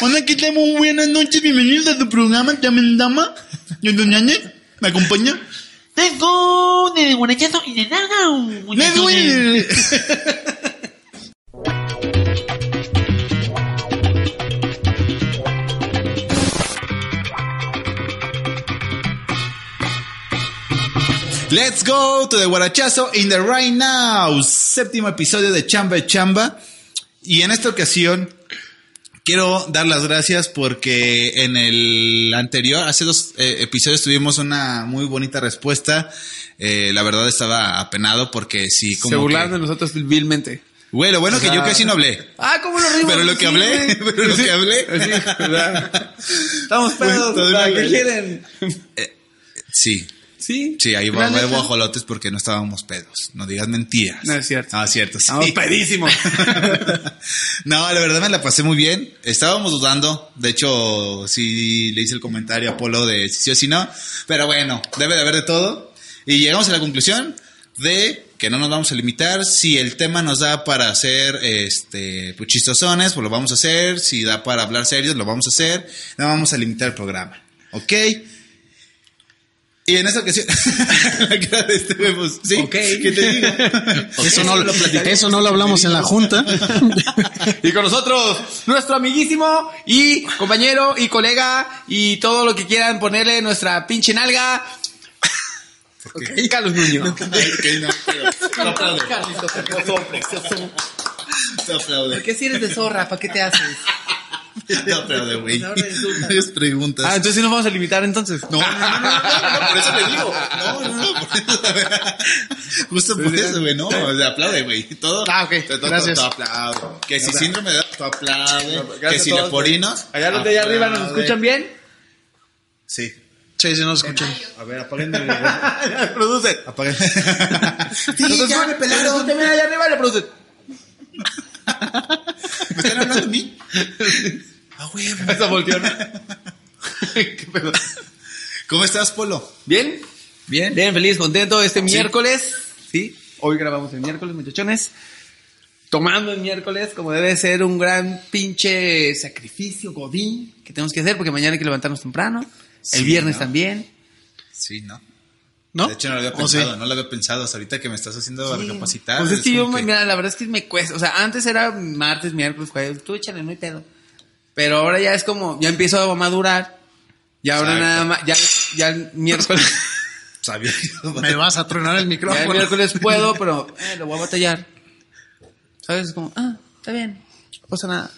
Hola, ¿qué tal? Muy buenas noches, bienvenidos a tu programa, Llamen Dama. Yo, Doña Net, ¿me acompaña? Let's go de guanachazo y de nada. Let's go. Let's go to the Guarachazo in the right now. Séptimo episodio de Chamba Chamba. Y en esta ocasión quiero dar las gracias porque en el anterior, hace dos eh, episodios tuvimos una muy bonita respuesta. Eh, la verdad estaba apenado porque sí, como Se burlaron de nosotros vilmente. Güey, lo bueno O que yo casi no hablé. Ah, ¿cómo lo rimos? Pero lo que Sí, hablé, pero lo que hablé. Sí, ¿verdad? Estamos pedos, ¿qué quieren? Sí, Sí. sí, ahí va neta. guajolotes porque no estábamos pedos. No digas mentiras. No es cierto. Ah, cierto, sí. Estamos pedísimos. no, la verdad me la pasé muy bien. Estábamos dudando. De hecho, sí le hice el comentario a Polo de si sí o si no. Pero bueno, debe de haber de todo. Y llegamos a la conclusión de que no nos vamos a limitar. Si el tema nos da para hacer este pues, chistosones, pues lo vamos a hacer. Si da para hablar serios, lo vamos a hacer. No vamos a limitar el programa. ¿Ok? Y en esa ocasión, la cara de este pues, sí, Ok. ¿qué te digo? Eso no, eso no lo hablamos en la junta. y con nosotros, nuestro amiguísimo y compañero y colega y todo lo que quieran ponerle nuestra pinche nalga. Ok, Carlos Nuño. Ok, no, pero no aplaudo. No aplaude. ¿Por qué si eres de zorra? ¿Para qué te haces? No güey. Ahora resulta. No hagas preguntas. Ah, entonces sí nos vamos a limitar entonces. No, no, no, no, no, no, por eso le digo. No, no, no, por eso. Justo por eso, güey, no, o sea, aplaude, güey. Todo. Ah, ok, gracias. todo aplaude. Que si síndrome de Down, aplaude. Que si leporinos. Allá los de allá arriba nos escuchan bien. Sí. Sí, sí, nos escuchan. A ver, apáguenme. Produce. Apáguenme. Sí, Sí, ya me pelaron. Usted mira allá arriba le produce. ¿Me están hablando de mí? Ah, güey. Esa volteó, ¿no? ¿Qué pedo? ¿Cómo estás, Polo? ¿Bien? Bien. Bien, feliz, contento este miércoles. Sí, hoy grabamos el miércoles, muchachones. Tomando el miércoles, como debe ser un gran pinche sacrificio, godín, que tenemos que hacer, porque mañana hay que levantarnos temprano. El Sí, viernes ¿no? también. Sí, ¿no? ¿No? De hecho, no lo había ¿O sí? pensado, no lo había pensado. Hasta ahorita que me estás haciendo recapacitar. Pues es que es yo, como que- mira, la verdad es que me cuesta. O sea, antes era martes, miércoles, jueves. Tú échale, no hay pedo. Pero ahora ya es como, ya empiezo a madurar. Y ahora Exacto. nada más, ya, ya el miércoles, Sabía que Me vas a tronar el ya el micrófono. miércoles puedo, pero eh, lo voy a batallar. ¿Sabes? Es como, ah, está bien, no pasa nada.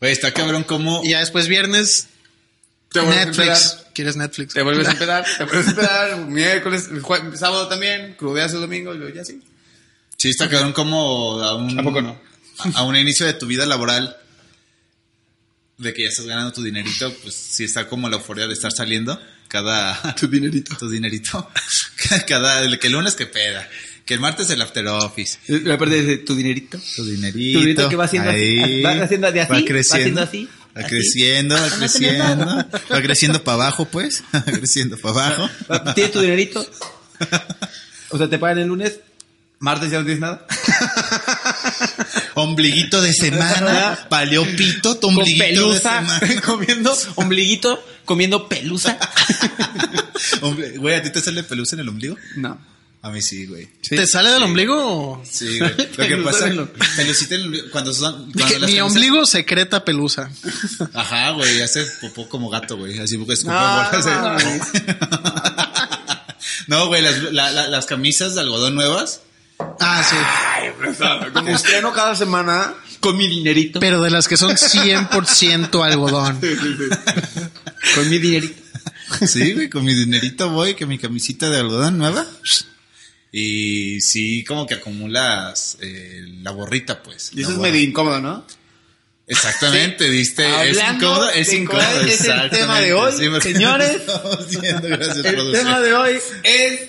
Güey, está cabrón como... Y ya después viernes, Te vuelves a Netflix. empedar. ¿Quieres Netflix? Te vuelves a empedar, te vuelves a empedar, miércoles, sábado también, crudeas el domingo y luego ya sí. Sí, está cabrón como a un... ¿A poco no? A, a un inicio de tu vida laboral, de que ya estás ganando tu dinerito, pues sí está como la euforia de estar saliendo cada... Tu dinerito. Tu dinerito. Cada... Que el lunes que peda. Que el martes el after office. La parte de tu dinerito. Tu dinerito. Tu dinerito que va haciendo así, ahí, va haciendo de así, Va va creciendo. haciendo así, Va así. creciendo, va No tenés creciendo. nada. Va creciendo para abajo, pues. Va creciendo para abajo. ¿Tienes tu dinerito? O sea, te pagan el lunes, martes ya no tienes nada. Ombliguito de semana. Valió pito tu Con ombliguito de pelusa, semana. comiendo ombliguito, comiendo pelusa. Güey, ¿a ti te sale pelusa en el ombligo? No. A mí sí, güey. ¿Te sale del ombligo? o- Sí, güey. Lo que pasa, pelucita en el ombligo, cuando son... Cuando las mi ombligo secreta pelusa. Ajá, güey, hace popó como gato, güey. Así porque escupe Ah, bolas de-. No, güey, las, la- la- las camisas de algodón nuevas. Ah, sí. Como estreno cada semana con mi dinerito. Pero de las que son 100% algodón. Con mi dinerito. Sí, güey, con mi dinerito voy, que mi camisita de algodón nueva. Y sí, como que acumulas eh, la borrita, pues. Y eso es medio incómodo, ¿no? Exactamente, diste. Es incómodo, es incómodo. es el tema de hoy, Sí, señores. Viendo, gracias, El producción. tema de hoy es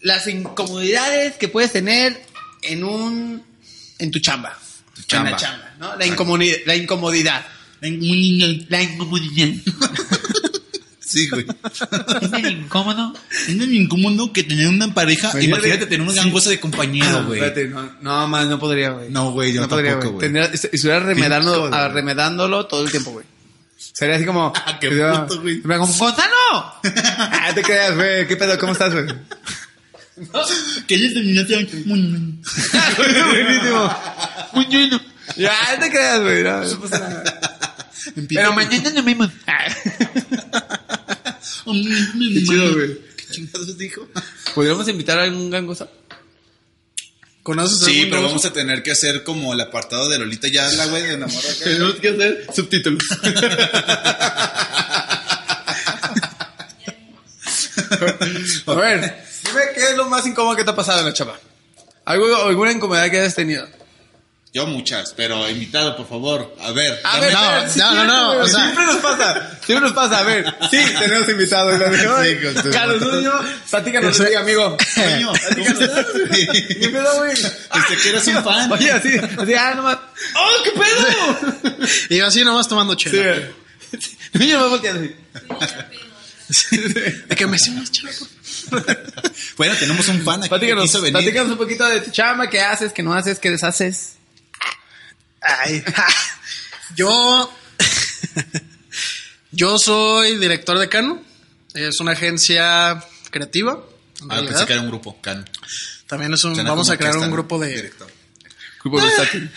las incomodidades que puedes tener en un en tu chamba. chamba. En la chamba, ¿no? La, incomodidad, la incomodidad. La incomodidad. Sí, güey. Es el incómodo. Es muy incómodo que tener una pareja. Imagínate- Imagínate tener una gangosa de compañero, güey. Espérate, no, no, más no podría, güey. No, güey, yo podría, tampoco, güey. Tendría- est- Estuviera ah, remedándolo todo el tiempo, güey. Sería así como... Ah, qué puto, güey. como, ¡Gonzalo! ah, te creas, güey. ¿Qué pedo? ¿Cómo estás, güey? Que ella terminaste muy Buenísimo. Muy bueno. Ya, te creas, güey. No, no pasa nada. Pero mañana nos vemos. Qué chido, güey. ¿Qué chingados dijo? ¿Podríamos invitar a algún gangosa? ¿Conoces Sí, algún pero vamos a tener que hacer como el apartado de Lolita Yala, güey, de enamorada. Tenemos que hacer subtítulos. a ver, dime qué es lo más incómodo que te ha pasado en la chapa. ¿Algo, ¿Alguna incomodidad que hayas tenido? Yo muchas, pero invitado, por favor. A ver. A ver, no, ver, sí, no, no, no, güey, o sea- siempre nos pasa, siempre nos pasa. A ver, sí, tenemos invitados. Sí, Carlos Nuño, platícanos amigo. ¿Qué pedo, güey? Este que eres un fan. Oye, así, así, ah, nomás. ¡Oh, qué pedo! Y yo así nomás tomando Sí, chela. güey. Niño me voltea así. De que me favor. Bueno, tenemos un fan aquí que Platícanos, quiso venir. platícanos un poquito de tu chamba, qué haces, qué no haces, qué deshaces. Ay, yo. yo soy director de Cano. Es una agencia creativa. Ah, pensé que era un grupo, Can. También es un. Suena vamos a crear un grupo de. Director. Grupo versátil.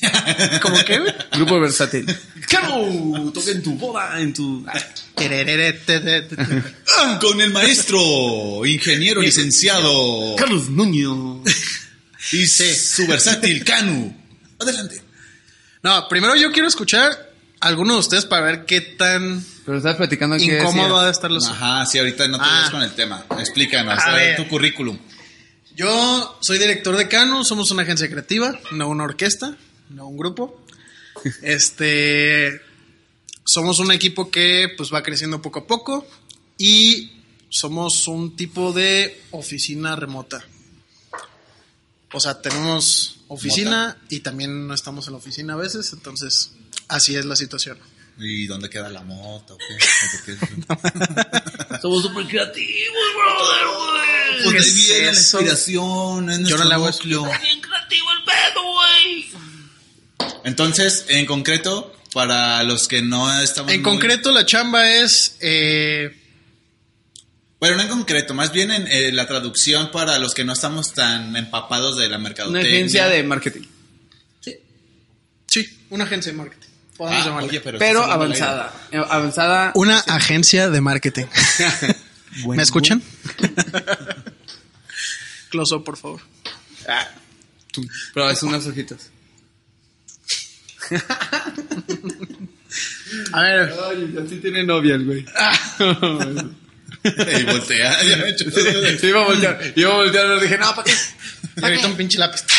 ¿Cómo qué? Grupo versátil. ¡Camo! Toca en tu boda, en tu... Ah, Con el maestro, ingeniero licenciado Carlos Nuño. y su versátil Canu. Adelante. No, primero yo quiero escuchar a alguno de ustedes para ver qué tan Pero estás platicando que incómodo ha de estar los. Ajá, sí, ahorita no te Ah. ves con el tema. Explícanos, A a ver, ver. tu currículum. Yo soy director de Cano, somos una agencia creativa, no una orquesta, no un grupo. Este somos un equipo que pues va creciendo poco a poco y somos un tipo de oficina remota. O sea, tenemos oficina y también no estamos en la oficina a veces, entonces así es la situación. ¿Y dónde queda la moto? ¿Qué? ¿O por qué? Somos súper creativos, brother, güey. Pues ¿Qué de ahí es viene la inspiración, es Yo no le hago núcleo. Bien creativo el pedo, güey. Entonces, en concreto, para los que no estamos En muy- concreto, la chamba es eh, Bueno, no en concreto, más bien en eh, la traducción para los que no estamos tan empapados de la Una mercadotecnia. agencia de marketing. sí, una agencia de marketing. Podemos Ah, llamarle. oye, pero, avanzada. Eh, Avanzada. Una agencia de marketing. ¿Me escuchan? Close up, por favor. Ah. Pero es unas hojitas. A ver, Ay, así tiene novia el güey. Y voltea. ya me he hecho Sí, iba a voltear. Iba a voltear, pero dije, no, ¿para qué? ahorita un pinche lápiz.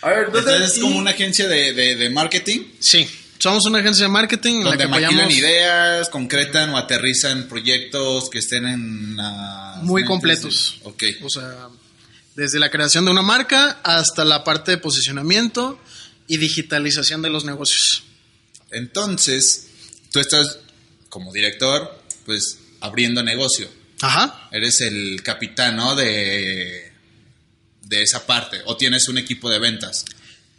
A ver, entonces. Entonces es como una agencia de, de, de marketing Sí, somos una agencia de marketing en la donde que apoyamos ideas, concretan o aterrizan proyectos que estén en muy completos. Ok. O sea, desde la creación de una marca hasta la parte de posicionamiento y digitalización de los negocios. Entonces, tú estás como director, pues abriendo negocio. Ajá. Eres el capitán, ¿no? De, de esa parte. O tienes un equipo de ventas.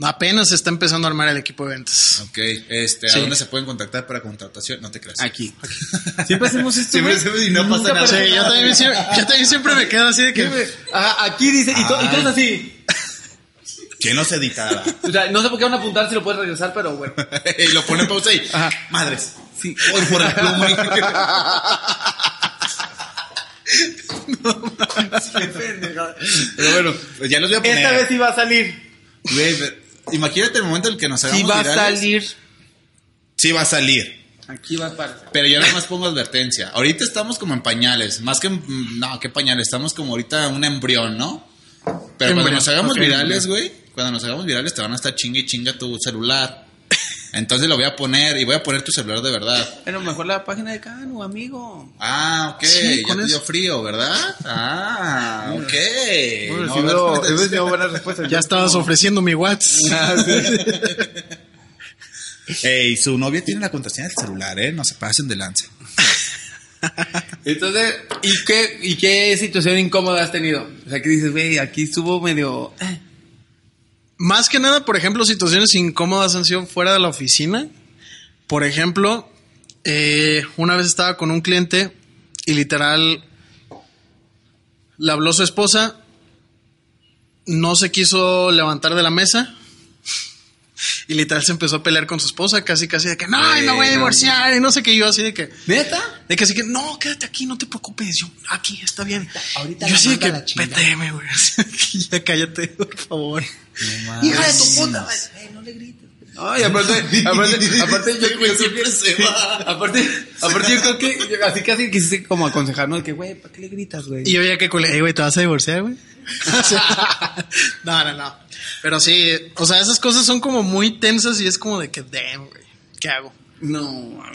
Apenas está empezando a armar el equipo de ventas. Ok. Este, ¿A Sí. dónde se pueden contactar para contratación? No te creas. Aquí. Siempre hacemos esto. Siempre hacemos y no pasa nada. Sí, yo también, siempre, yo también siempre me quedo así de que... Ajá, aquí dice, y, to- y todos así. ¿Quién nos editaba? O sea, no sé por qué van a apuntar si lo puedes regresar, pero bueno. y lo pone en pausa y... Ajá. Madres. Sí. Voy por el plumón. Pero bueno, Pues ya los voy a poner. esta vez sí va a salir. Güey, pero imagínate el momento en el que nos Sí hagamos va a virales. salir. Sí va a salir. Aquí va a aparecer. Pero yo nada más pongo advertencia. Ahorita estamos como en pañales. Más que... en- No, ¿qué pañales? Estamos como ahorita un embrión, ¿no? Pero cuando nos hagamos virales, güey, cuando nos hagamos virales te van a estar chinga y chinga tu celular. Entonces lo voy a poner y voy a poner tu celular de verdad. Pero mejor la página de Cano, amigo. Ah, ok, Sí, ya con te dio frío, ¿verdad? Ah, ok. Bueno, No, sí, a ver, no, cuéntame. hemos tenido buenas respuestas. Ya estabas ofreciendo mi WhatsApp. Ey, su novia tiene la contraseña del celular, ¿eh? No se pasen de lanza. Entonces, ¿y qué, ¿y qué situación incómoda has tenido? O sea, que dices, güey, aquí estuvo medio... eh. Más que nada, por ejemplo, situaciones incómodas han sido fuera de la oficina. Por ejemplo, eh, una vez estaba con un cliente y literal le habló su esposa, no se quiso levantar de la mesa y literal se empezó a pelear con su esposa, casi casi de que no, Güey, me voy a no, divorciar y no sé qué yo así de que ¿Neta? de que así que no, quédate aquí, no te preocupes, yo aquí está bien. Ahorita yo así de que péteme, güey, así de que ya cállate, por favor. Hija de tu puta madre. Ey, no le grites. Ay, aparte, aparte, aparte, yo, Güey, yo siempre se va. aparte, aparte yo creo que, yo- así casi quisiste como aconsejarnos de que, güey, ¿para qué le gritas, güey? Y yo ya que cole, "Ey, güey, ¿te vas a divorciar, güey? no, no, no. Pero sí, o sea, esas cosas son como muy tensas y es como de que, damn, güey, ¿qué hago? No,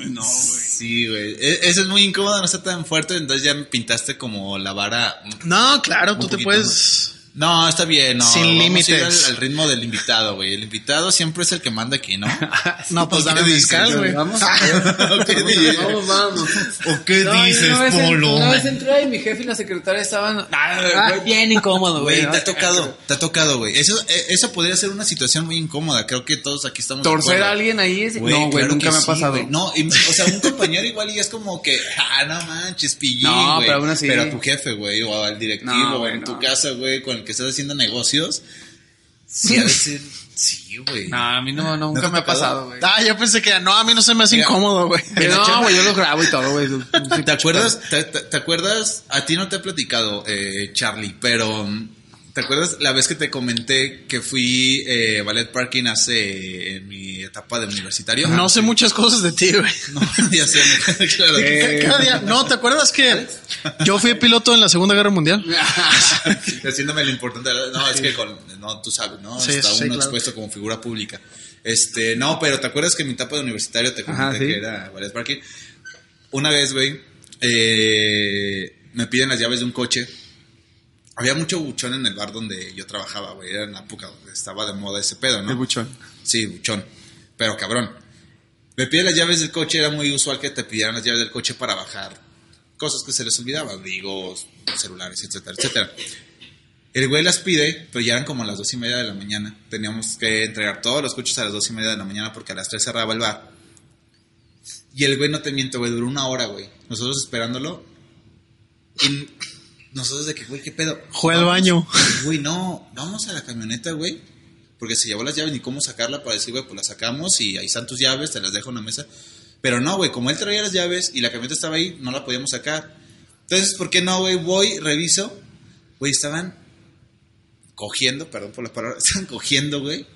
no, güey. Sí, güey. E- Eso es muy incómodo, no está tan fuerte, entonces ya me pintaste como la vara. No, claro, tú te puedes... No, está bien, no. Sin límites. Al, al ritmo del invitado, güey. El invitado siempre es el que manda aquí, ¿no? No, pues ¿O qué dame mezcal, güey. Vamos, ¿O qué dices? vamos, vamos. ¿O qué No, dices, una vez, en- Polo? Una vez entré y mi jefe y la secretaria estaban... Ah, güey, bien incómodo, güey. Te ha tocado, te ha tocado, güey. Eso, eh, eso podría ser una situación muy incómoda. Creo que todos aquí estamos. Torcer a alguien ahí es... Güey, no, güey, claro nunca me ha pasado. No, y- o sea, un compañero igual y es como que, ah, no manches, pillín, No, pero aún así. a tu jefe, güey, o al directivo, güey, en no. tu casa, güey, con el que estás haciendo negocios. Sí, a veces, sí, güey. No, a mí no, ¿No nunca me ha pasado, güey. Ah, yo pensé que no, a mí no se me hace Mira. incómodo, güey. No, güey, yo lo grabo y todo, güey. ¿Te acuerdas? Te, te- te acuerdas? A ti no te he platicado, eh, Charlie, pero ¿te acuerdas la vez que te comenté que fui eh, ballet parking hace en mi etapa de universitario? No sé muchas cosas de ti, güey. No, ya sé, claro. Ca- Cada día, no, ¿te acuerdas que yo fui piloto en la Segunda Guerra Mundial? Haciéndome lo importante. No, es que con, no, tú sabes, ¿no? Sí, Está sí, uno claro. expuesto como figura pública. Este, no, pero ¿te acuerdas que en mi etapa de universitario te comenté Ajá, sí. que era ballet parking? Una vez, güey, eh, me piden las llaves de un coche. Había mucho buchón en el bar donde yo trabajaba, güey. Era en la época donde estaba de moda ese pedo, ¿no? El buchón. Sí, buchón. Pero cabrón. Me piden las llaves del coche. Era muy usual que te pidieran las llaves del coche para bajar cosas que se les olvidaban. Digo, celulares, etcétera, etcétera. El güey las pide, pero ya eran como a las dos y media de la mañana. Teníamos que entregar todos los coches a las dos y media de la mañana porque a las tres cerraba el bar. Y el güey, no te miento, güey, duró una hora, güey. Nosotros esperándolo. Y nosotros de que, güey, ¿qué pedo? Fue al baño. Güey, no, vamos a la camioneta, güey. Porque se llevó las llaves ni cómo sacarla para decir, güey, pues las sacamos y ahí están tus llaves, te las dejo en la mesa. Pero no, güey, como él traía las llaves y la camioneta estaba ahí, no la podíamos sacar. Entonces, ¿por qué no, güey? Voy, reviso. Güey, estaban cogiendo, perdón por las palabras, estaban cogiendo, güey,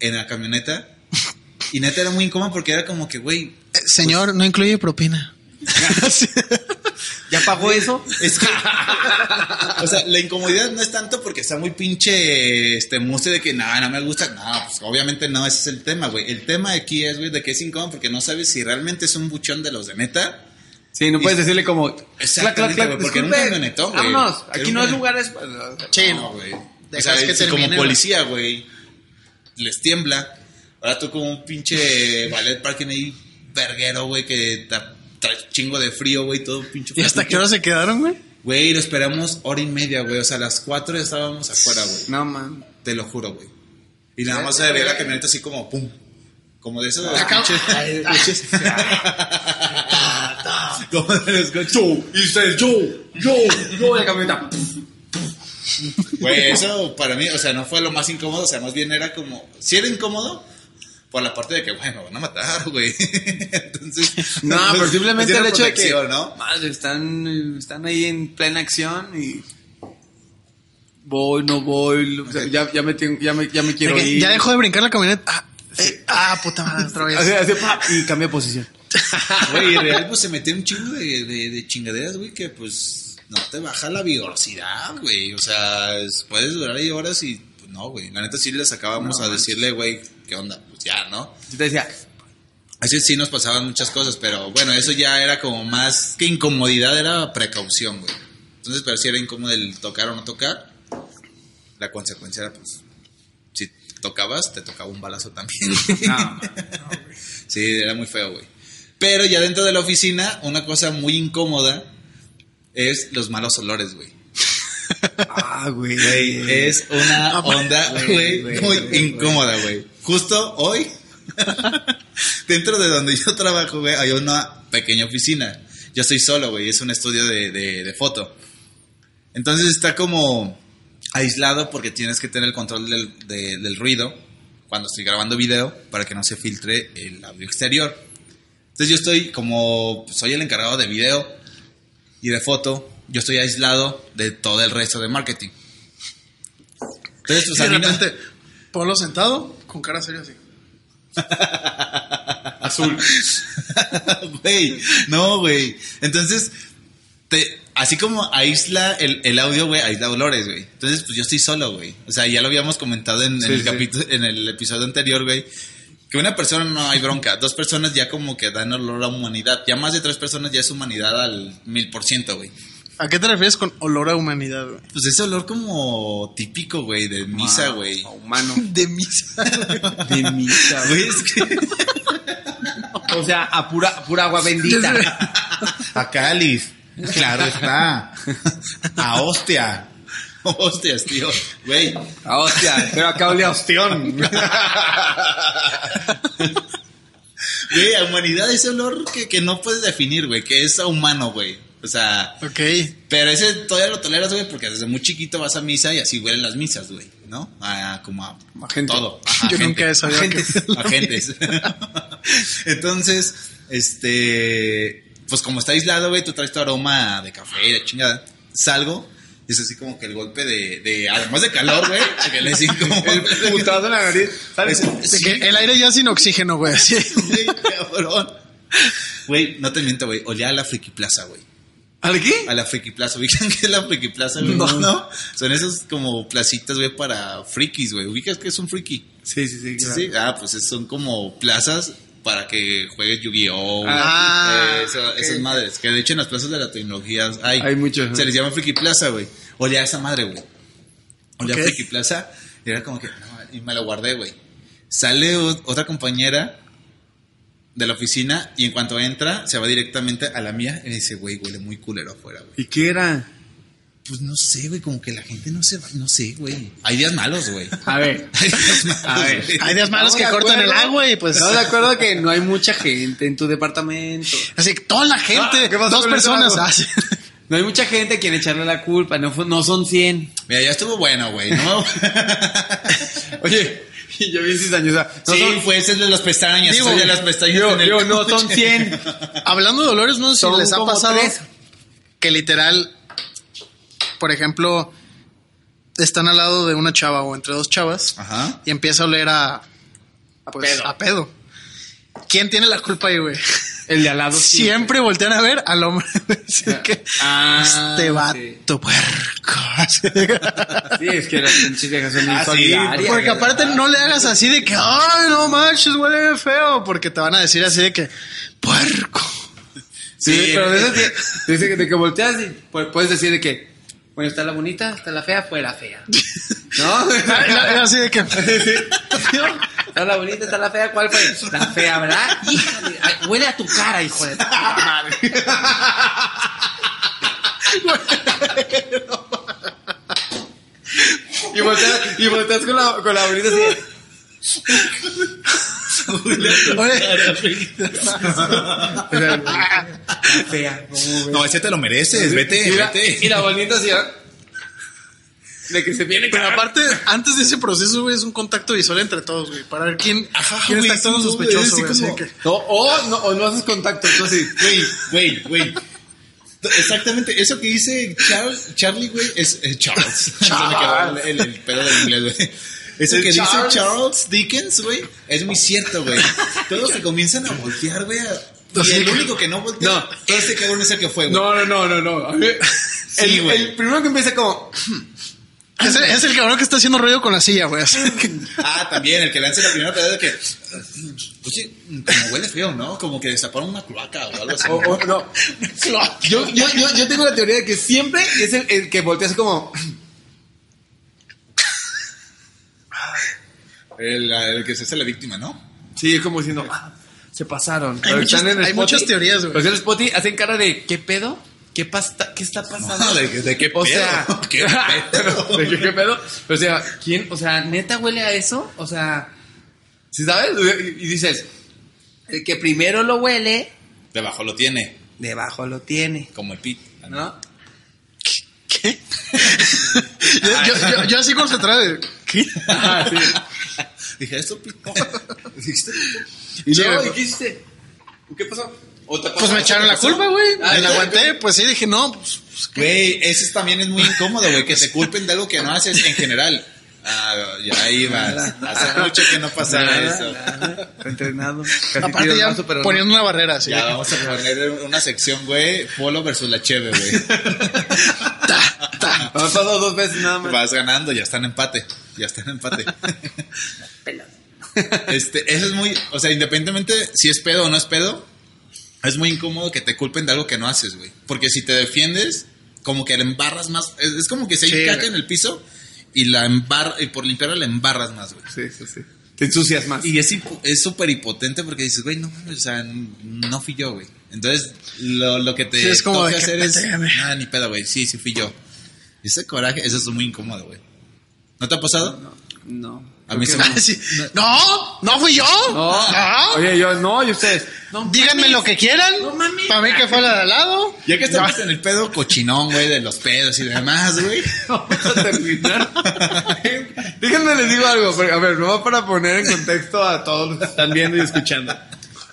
en la camioneta. Y neta era muy incómodo porque era como que, güey, Eh, Señor, no incluye propina. ¿Ya pagó eso? Es que, o sea, la incomodidad no es tanto porque está muy pinche este muse de que no, no me gusta. No, pues obviamente no, ese es el tema, güey. El tema aquí es, güey, de que es incómodo porque no sabes si realmente es un buchón de los de neta. Sí, no puedes decirle como... Exactamente, güey, porque era un disculpe, camionetón, güey. Vámonos, aquí no es lugares... Sí, No, no. güey. O sea, que si como policía, güey, les tiembla. Ahora tú como un pinche ballet parking ahí, verguero, güey, que chingo de frío, güey, todo pinche ¿Y hasta qué hora se quedaron, güey? Güey, lo esperamos hora y media, güey. O sea, a las cuatro ya estábamos afuera, güey. No, man. Te lo juro, güey. Y nada más se veía la camioneta así como pum. Como de esos Acá- pinches- pinches- Como de los coches. Yo, hice yo, yo, yo. la camioneta. Güey, eso para mí, o sea, no fue lo más incómodo. O sea, más bien era como. Si era incómodo, por la parte de que, bueno, me van a matar, güey. Entonces. No, pues, pero simplemente el hecho de que... ¿no? Madre, están, están ahí en plena acción y... Voy, no voy, o sea, ya, ya, me, tengo- ya, me, ya me quiero ir. Ya dejó de brincar la camioneta. Ah, eh, ah, puta madre, otra vez. Así, así, pa, y cambia de posición. Güey, real, pues se metió un chingo de, de, de chingaderas, güey, que pues. no te baja la vigorosidad, güey. O sea, es- puedes durar ahí horas y pues, no, güey. La neta sí le sacábamos a decirle, güey, ¿qué onda? Pues ya, ¿no? Yo te decía, Así sí nos pasaban muchas cosas, pero bueno, eso ya era como más que incomodidad, era precaución, güey. Entonces, pero si era incómodo el tocar o no tocar, la consecuencia era, pues, si tocabas, te tocaba un balazo también. no, sí, era muy feo, güey. Pero ya dentro de la oficina, una cosa muy incómoda es los malos olores, güey. Ah, güey. Güey, es una onda, güey, güey, güey, muy incómoda, güey. Justo hoy, dentro de donde yo trabajo, güey, hay una pequeña oficina. Yo estoy solo, güey, es un estudio de, de, de foto. Entonces está como aislado porque tienes que tener el control del, de- del ruido cuando estoy grabando video para que no se filtre el audio exterior. Entonces yo estoy como, soy el encargado de video y de foto, yo estoy aislado de todo el resto de marketing. Entonces, pues Y de no- repente, Polo sentado, con cara seria así. Azul. Güey, no, güey. Entonces, te, así como aísla el, el audio, güey, aísla olores, güey. Entonces, pues yo estoy solo, güey. O sea, ya lo habíamos comentado en, el sí. capítulo, en el episodio anterior, güey. Que una persona no hay bronca, dos personas ya como que dan olor a humanidad. Ya más de tres personas ya es humanidad al mil por ciento, güey. ¿A qué te refieres con olor a humanidad, güey? Pues ese olor como típico, güey, de misa, güey. Ah, Humano. De misa. De misa, güey. Es que... O sea, a pura, pura agua bendita. A cáliz. Claro está. A hostia. Hostias, tío. Güey. Ah, hostia, pero acá olía a ostión. Güey, a humanidad ese olor que, que no puedes definir, güey, que es a humano, güey. O sea, ok. pero ese todavía lo toleras, güey, porque desde muy chiquito vas a misa y así huelen las misas, güey, ¿no? A, como a, A gente. todo. Ajá, Yo gente. nunca he sabido Agentes. Entonces, este, pues como está aislado, güey, tú traes tu aroma de café y de chingada. Salgo y es así como que el golpe de, de además de calor, güey. El putazo en la nariz. ¿Sabes? Es- De sí, que el aire ya sin oxígeno, güey. güey, cabrón. Güey, no te miento, güey. Olía a la Friki Plaza, güey. ¿Al qué? A la Friki Plaza. ¿Ubican qué es la Friki Plaza, güey? No. No. Son esos como placitas, güey, para frikis, güey. ¿Ubicas qué es un friki? Sí, sí, sí. Sí, claro. sí. Ah, pues es- son como plazas para que juegues Yu-Gi-Oh! Ah, eh, eso-. Esas madres. Que de hecho en las plazas de la tecnología hay. Hay muchos, ¿no? Se les llama Friki Plaza, güey. Olía a esa madre, güey. Olía Ok. a Friki Plaza. Y era como que, no, y me la guardé, güey. Sale otra compañera de la oficina y en cuanto entra, se va directamente a la mía y dice, güey, huele muy culero afuera, güey. ¿Y qué era? Pues no sé, güey, como que la gente no se va, no sé, güey. Hay días malos, güey. A ver. Hay días malos, A ver. Hay días malos que cortan el agua y pues. ¿Estás de acuerdo que no hay mucha gente en tu departamento? Así que toda la gente, Ah, ¿qué pasó dos personas. ah. No hay mucha gente a quien echarle la culpa, no, no son 100. Mira, ya estuvo bueno, güey, ¿no? Oye, y yo bien cizañosa. No sí, son, fue ese de las pestañas. Digo, de las pestañas yo, en el yo, no son coche. 100. Hablando de dolores, no sé si Son les ha pasado tres. que literal, por ejemplo, están al lado de una chava o entre dos chavas Ajá. y empieza a oler a, pues, pedo. a pedo. ¿Quién tiene la culpa ahí, güey? El de al lado. Siempre voltean a ver al hombre. Así que, Ah, este vato puerco. Sí, es que las pinches viejas son Ah, sí, insolidarias. Porque aparte no le hagas así de que, ay, no manches, huele feo. Porque te van a decir así de que, puerco. Sí, Sí, pero de que de que volteas y pu- puedes decir de que, bueno, está la bonita, está la fea, fue la fea. ¿No? Así de que, Está la bonita, está la fea, ¿cuál fue? La fea, ¿verdad? Híjole, huele a tu cara, hijo de tu madre. y volteas, y volteas con la, con la bonita así. La fea. No, ese te lo mereces, vete, y, la, vete. y la bonita así, ¿ah? De que se viene Pero aparte, antes de ese proceso, güey, es un contacto visual entre todos, güey. Para ver quién, Ajá, quién güey, está actuando sí, sospechoso, güey. Así como- que, No, o, no, o no haces contacto, así. Güey, güey, güey. Exactamente, eso que dice Charles, Charlie, güey, es eh, Charles. Quedó el, el, el pedo del inglés, güey. Eso El que Charles. dice Charles Dickens, güey, es muy cierto, güey. Todos se comienzan a voltear, güey. Y el único que no voltea, No. ese cabrón es el que fue, güey. No, no, no, no, no. Sí, el primero que empieza como... Es el, es el cabrón que está haciendo ruido con la silla, güey. Ah, también, el que lanza la primera pedada de que. Oye, como huele feo, ¿no? Como que destaparon una cloaca o algo así. o- o- no. Yo, yo, yo, yo tengo la teoría de que siempre es el, el que voltea así como... El, el que se hace la víctima, ¿no? Sí, es como diciendo... "Ah, se pasaron. Hay muchas- están en hay Spotify, muchas teorías, güey. Pues en Spotify hacen cara de... ¿Qué pedo? ¿Qué, pasa, ¿Qué está pasando? No, ¿de qué- de qué O pedo? sea... ¿Qué pedo? ¿De qué, qué pedo? O sea, ¿quién? O sea, ¿neta huele a eso? O sea... ¿Sí sabes? Y dices... El que primero lo huele, Debajo lo tiene, debajo lo tiene. como el pit. ¿No? ¿Qué? yo, yo, yo, yo así concentrado. de, ¿Qué? Ah, sí. Dije, esto. Dijiste, Y luego, güey. ¿y qué hiciste? ¿Qué pasó? ¿O te Pues me echaron la culpa, güey. Ah, Me la aguanté. Pues sí, dije, no, pues, pues. Güey, eso también es muy incómodo, güey, que te culpen de algo que no haces en general. Ah, ya ibas. Hace mucho que no pasaba eso. Entrenado. Aparte ya poniendo una barrera así. Ya vamos a poner una sección, güey, Polo versus la Cheve, güey. Han pasado dos veces nada más. Vas ganando, ya está en empate. Ya está en empate. Este, eso es muy, o sea, independientemente si es pedo o no es pedo, es muy incómodo que te culpen de algo que no haces, güey. Porque si te defiendes, como que le embarras más. Es, es como que se Sí, caca en el piso y la embarra, y por limpiarla le embarras más, güey. Sí, sí, sí. Te ensucias más. Y es hipo- es súper hipotente porque dices, güey, no, mames, o sea, no fui yo, güey. Entonces, lo, lo que te Sí, es como toca hacer es, nada, ni pedo, güey, sí, sí fui yo. Ese coraje, eso es muy incómodo, güey. ¿No te ha pasado? No. A mí ¿Por se me... Sí. No, no fui yo. No. No. Oye, yo, no, y ustedes. No, Díganme mames. lo que quieran. No mames. Para mí que fue la de al lado. Ya que estamos en el pedo cochinón, güey, de los pedos y demás, güey. Vamos a terminar. Déjenme les digo algo, porque, a ver, no va para poner en contexto a todos los que están viendo y escuchando.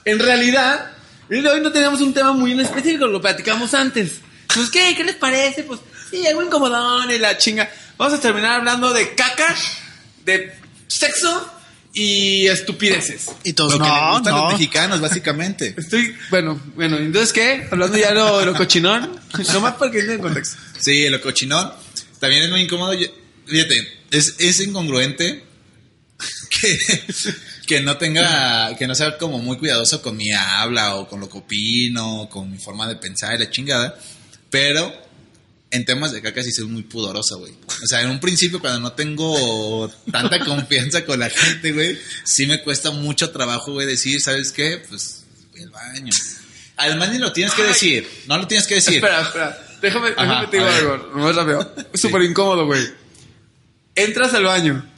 En realidad, hoy no teníamos un tema muy en específico, lo platicamos antes. Pues, ¿qué? ¿Qué les parece? Pues, sí, algo incomodón y la chinga. Vamos a terminar hablando de caca, de sexo y estupideces. Y todos, Lo que le no, gustan no. los mexicanos, básicamente. Estoy, bueno, bueno, entonces, ¿qué? Hablando ya de lo, de lo cochinón, nomás para que entren en contexto. Sí, lo cochinón. También es muy incómodo. Fíjate, es, es incongruente que, que no tenga, que no sea como muy cuidadoso con mi habla o con lo que opino, con mi forma de pensar y la chingada. Pero en temas de caca sí soy muy pudoroso, güey. O sea, en un principio cuando no tengo tanta confianza con la gente, güey, sí me cuesta mucho trabajo, güey, decir, ¿sabes qué? Pues voy al baño. Además ni lo tienes que decir, no lo tienes que decir. Espera, espera. Déjame, déjame Ajá, te digo algo. Más rápido. Es súper incómodo, güey. Entras al baño.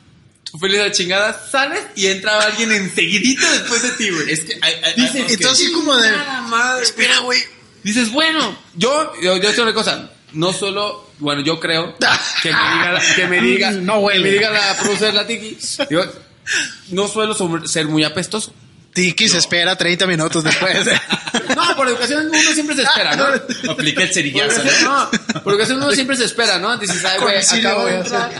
Tú feliz de la chingada, sales y entra alguien enseguidito después de ti, güey. Es que hay, hay- tú así como de. Madre. Espera, güey. Dices, bueno, yo, yo, yo sé una cosa. No solo, bueno, yo creo que me diga, la- que me diga, No huele. que me diga la producer la tiki. Yo no suelo sobre- ser muy apestoso. Tiki se espera 30 minutos después. No, por educación uno siempre se espera, ¿no? Aplica el cerillazo, ¿no? no, por educación uno siempre se espera, ¿no? Dices, ay, güey, acabo de entrar.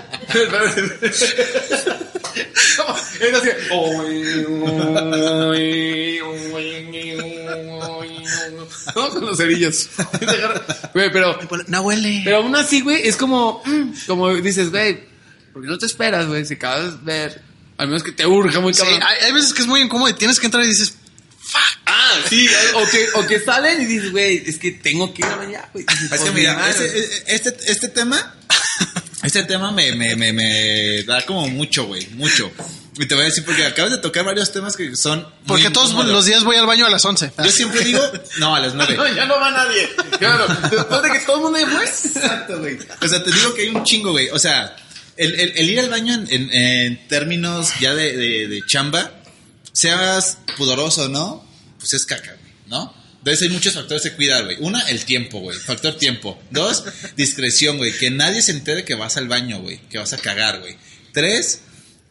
Es así, ¿no? Con los cerillos. Güey, pero, no huele. pero aún así, güey, es como, mm, como dices, güey, ¿por qué no te esperas, güey? Si acabas de ver, al menos que te urge muy Sí, cabrón. hay, hay veces que es muy incómodo y tienes que entrar y dices, Ah, sí, o que, o que salen y dices, güey, es que tengo que ir a allá, güey. Dices, Es que "Por mi mira, madre". este, este, este tema, este tema me, me, me, me da como mucho, güey, mucho. Y te voy a decir porque acabas de tocar varios temas que son... muy porque todos incómodos. los días voy al baño a las 11. Yo siempre digo, no, a las nueve. No, ya no va nadie. Claro, después de que todo el mundo ya fue. Exacto, güey. O sea, te digo que hay un chingo, güey. O sea, el, el- el ir al baño en, en- en términos ya de, de- de chamba, seas pudoroso o no, pues es caca, güey, ¿no? Entonces hay muchos factores de cuidar, güey. Una, el tiempo, güey. Factor tiempo. Dos, discreción, güey. Que nadie se entere que vas al baño, güey. Que vas a cagar, güey. Tres,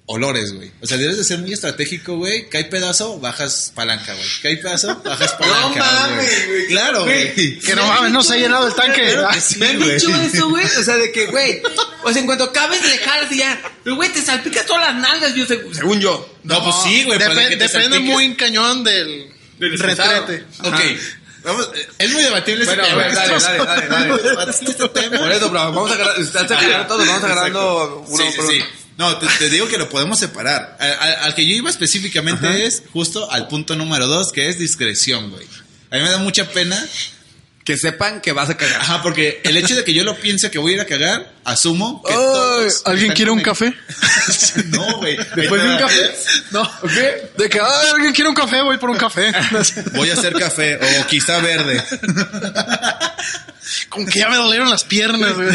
olores, güey. O sea, debes de ser muy estratégico, güey. Cae pedazo, bajas palanca, güey. Cae pedazo, bajas palanca. mames, güey. Claro, Güey. Que no mames, no se ha llenado el tanque. Claro que Ah, sí, Me han güey. dicho eso, güey. O sea, de que, güey. O sea, en cuanto acabes de dejar así ya. Pero, güey, te salpicas todas las nalgas, yo, seg- según yo. No, pues sí, güey. pero te depende muy cañón del, Del retrete. Ok. Vamos, es muy debatible ese Bueno, tema. bueno, dale, dale, dale, dale. Debatible este tema. Por eso, pero vamos a agarrar, estás agarrando todos, vamos agarrando uno sí, por sí. uno. No, te, te digo que lo podemos separar. Al, al- al que yo iba específicamente es justo al punto número dos, que es discreción, güey. A mí me da mucha pena. Que sepan que vas a cagar. Ajá, porque el hecho de que yo lo piense que voy a ir a cagar, asumo que todos ¿Alguien quiere un café? No, güey. Después de un café. No. De que, "Ay, ¿alguien quiere un café? Voy por un café. Voy a hacer café o quizá verde. Como que ya me dolieron las piernas, güey.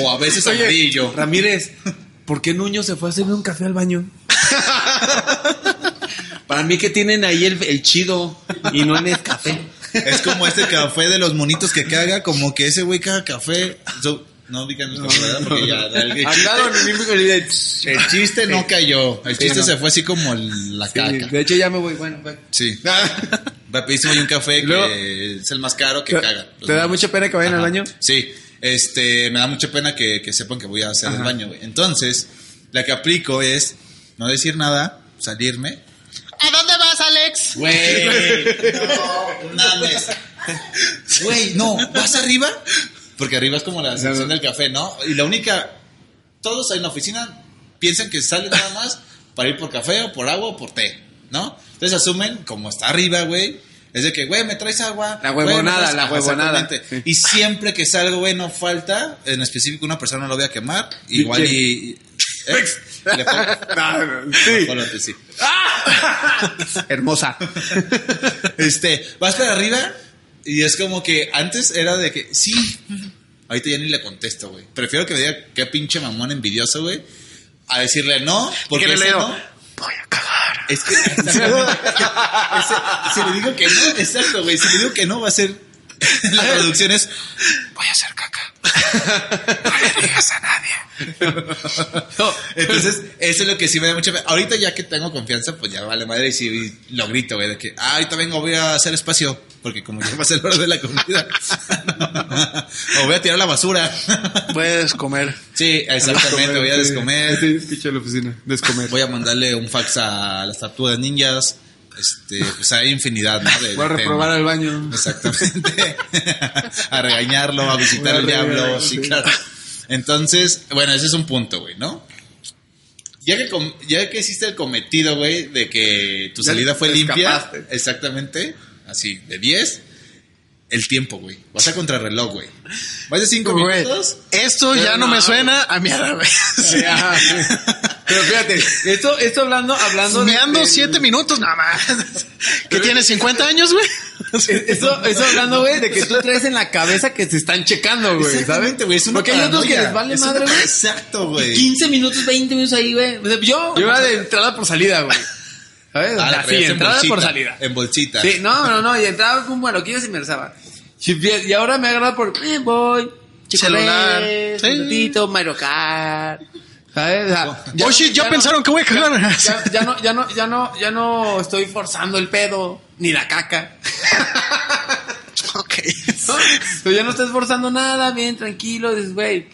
O a veces Oye, amarillo. Ramírez, ¿por qué Nuño se fue a hacerme un café al baño? Para mí que tienen ahí el, el chido y no en el café. Es como este café de los monitos que caga, como que ese güey caga café. So- no ubican el café, ¿verdad? Porque ya, el, el el chiste no cayó. El Sí, chiste no. se fue así como la Sí, caca. de hecho ya me voy, bueno, pues. Sí. Rapidísimo y un café que Luego- es el más caro que ¿Te, caga. te da mucha pena que vayan al baño? Sí. Este, me da mucha pena que, que sepan que voy a hacer el baño, güey. Entonces, la que aplico es no decir nada, salirme. ¿A dónde Güey, no mames. Güey, no, ¿vas arriba? Porque arriba es como la sección del café, ¿no? Y la única, todos ahí en la oficina piensan que salen nada más para ir por café o por agua o por té, ¿no? Entonces asumen, como está arriba, güey, es de que, güey, me traes agua. La huevonada, traes- la huevonada. Y siempre que salgo, güey, no falta, en específico una persona no lo voy a quemar, igual y... ¿eh? Le pongo- Sí. Ponlote, sí. Hermosa. Este, vas para arriba y es como que antes era de que sí. Ahorita ya ni le contesto, güey. Prefiero que me diga qué pinche mamón envidioso, güey. A decirle no, porque que le leo, no, Voy a cagar. es que ese- si le digo que no, exacto, güey. Si le digo que no, va a ser la producción es voy a hacer caca. No le digas a nadie. No, entonces, eso es lo que sí me da mucha. Ahorita ya que tengo confianza, pues ya vale madre y sí lo grito, güey, de que, ah, ahorita vengo, voy a hacer espacio, porque como ya a ser la hora de la comida. o voy a tirar la basura. Puedes comer. sí, exactamente, voy a descomer. Sí, escuché la oficina. Descomer. Voy a mandarle un fax a las tortugas ninjas. Este, pues hay infinidad, ¿no? De- Voy a reprobar al baño. Exactamente. a regañarlo, a visitar a al diablo, sí, claro. Entonces, bueno, ese es un punto, güey, ¿no? Ya que, ya que hiciste el cometido, güey, de que tu Ya salida fue limpia, escapaste. exactamente, así, de 10, el tiempo, güey. Vas a contrarreloj, güey. Vas de 5 Güey, minutos. esto Pero ya no, no, me suena a mierda, güey. Pero fíjate, esto, esto hablando, hablando de- Me ando del- siete minutos nada más. ¿Que tienes 50 años, güey? Esto, esto hablando, güey, de que tú traes en la cabeza que te están checando, güey. Exactamente, güey. Porque hay otros que les vale Es madre, güey. Exacto, güey. 15 minutos, 20 minutos ahí, güey. Yo, Yo era de entrada por salida, güey. ¿Sabes? O Ah, sea, sí, entrada por salida. En bolsita. Sí, no, no, no, y entraba como bueno, y me rezaba. Y ahora me agarra por, eh, voy, chico, Celular. un ratito, Mario Kart. ¿Sabes? O sea, Oh, shit, ya no- pensaron que voy a cagar. Ya, ya no, ya no, ya no, ya no estoy forzando el pedo, ni la caca. ok. ¿no? Pero ya no estás forzando nada, bien, tranquilo, dices, güey,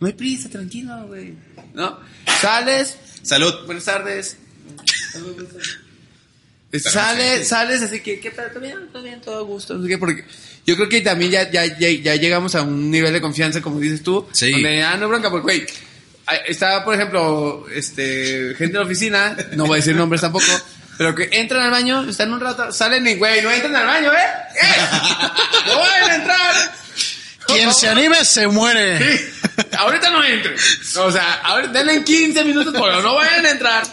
no hay prisa, tranquilo, güey. ¿No? Sales, Salud. buenas tardes. Pero Sales, sí. sales, así que, ¿qué pedo? ¿Todo bien? ¿Todo bien? ¿Todo a gusto? Qué, porque yo creo que también ya, ya, ya, ya llegamos a un nivel de confianza, como dices tú, Sí. donde ya no bronca, porque, güey, está, por ejemplo, este, gente de la oficina, no voy a decir nombres tampoco, pero que entran al baño, están un rato, salen y, güey, no entran al baño, ¿eh? ¡Eh! ¡No van a entrar! Quien se anime se muere. Sí, ahorita no entren. O sea, ahorita denle 15 minutos, pero no vayan a entrar.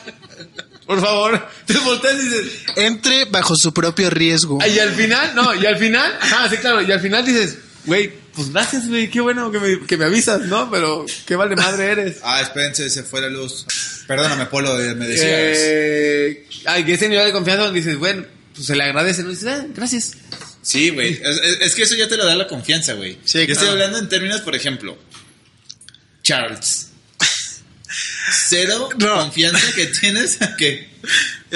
Por favor, te volteas y dices, Entre bajo su propio riesgo. y al final, no, y al final, ajá, sí, claro, y al final dices, güey, pues gracias, güey, qué bueno que me, que me avisas, ¿no? Pero qué vale madre eres. Ah, espérense, se fue la luz. Perdóname, Polo, eh, me decías. Eh, ay, que ese nivel de confianza donde dices, bueno, pues se le agradece, ¿no? Dices, ah, gracias. Sí, güey. Es, que eso ya te lo da la confianza, güey. Sí, Yo estoy claro. hablando en términos, por ejemplo, Charles. Cero No. confianza que tienes que...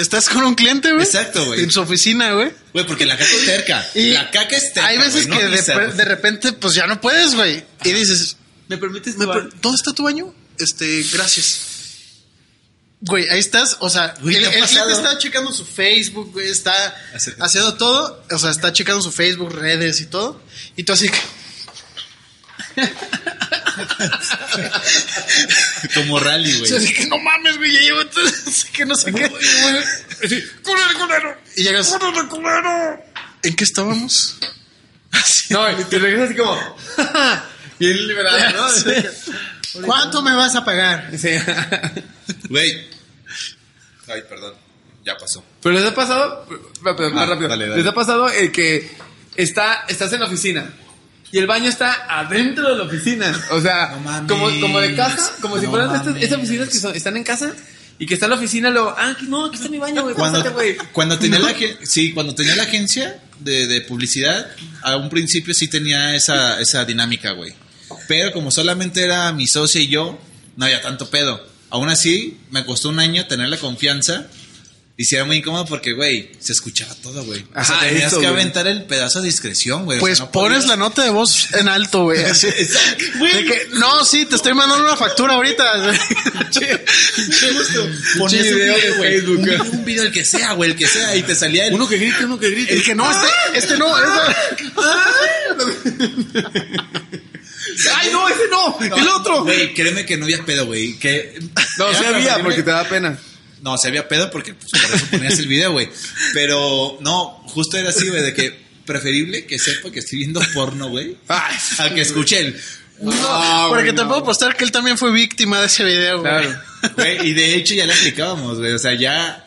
Estás con un cliente, güey. Exacto, güey. En su oficina, güey. Güey, porque la caca es terca. Y la caca es terca, Hay veces no que de, repente, pues ya no puedes, güey. Y dices, ¿Me permites ¿me per- ¿dónde está tu baño? Este, gracias. Güey, ahí estás, o sea, el, cliente está checando su Facebook, güey, está haciendo todo, o sea, está checando su Facebook, redes y todo, y tú así que, Como rally, güey. así que no mames, güey, ya llevo, así que no sé qué. Así, culero, culero. Y llegas, culero, culero. ¿En qué estábamos? No, y te regresas así como. Bien liberado, ¿no? Sí. ¿Cuánto me vas a pagar? Sí. Güey. Ay, perdón. Ya pasó. Pero les ha pasado, rápido, más Ah, rápido. dale, dale. Les ha pasado el que está, estás en la oficina y el baño está adentro de la oficina. O sea, No mames. como, como de casa, como si No fueran estas, estas oficinas que son- están en casa y que está la oficina, luego, ah, aquí no, aquí está mi baño, güey, Cuando, pásate, cuando tenía la agen- sí, cuando tenía la agencia de, de publicidad, a un principio sí tenía esa, esa dinámica, güey. Pero como solamente era mi socio y yo, no había tanto pedo. Aún así, me costó un año tener la confianza. Y sí era muy incómodo porque, güey, se escuchaba todo, güey. O sea, tenías que güey. aventar el pedazo a discreción, güey. O Pues sea, no pones podías- la nota de voz en alto, güey. así. De que, no, sí, te estoy mandando una factura ahorita. Ponías un video de Facebook. Un, video- un video, el que sea, güey, el que sea. Y te salía el... Uno que grite, uno que grite. El que no, este, este no. este- ¡Ay, no, ese no! ¡El otro! Güey, créeme que no había pedo, güey. Que... No, sí había, porque te da pena. No, se había pedo porque pues, por eso ponías el video, güey. Pero no, justo era así, güey, de que preferible que sepa que estoy viendo porno, güey, a que escuche el. no, Porque güey, te no. puedo apostar que él también fue víctima de ese video, güey. Claro. Güey, y de hecho ya le aplicábamos, güey. O sea, ya.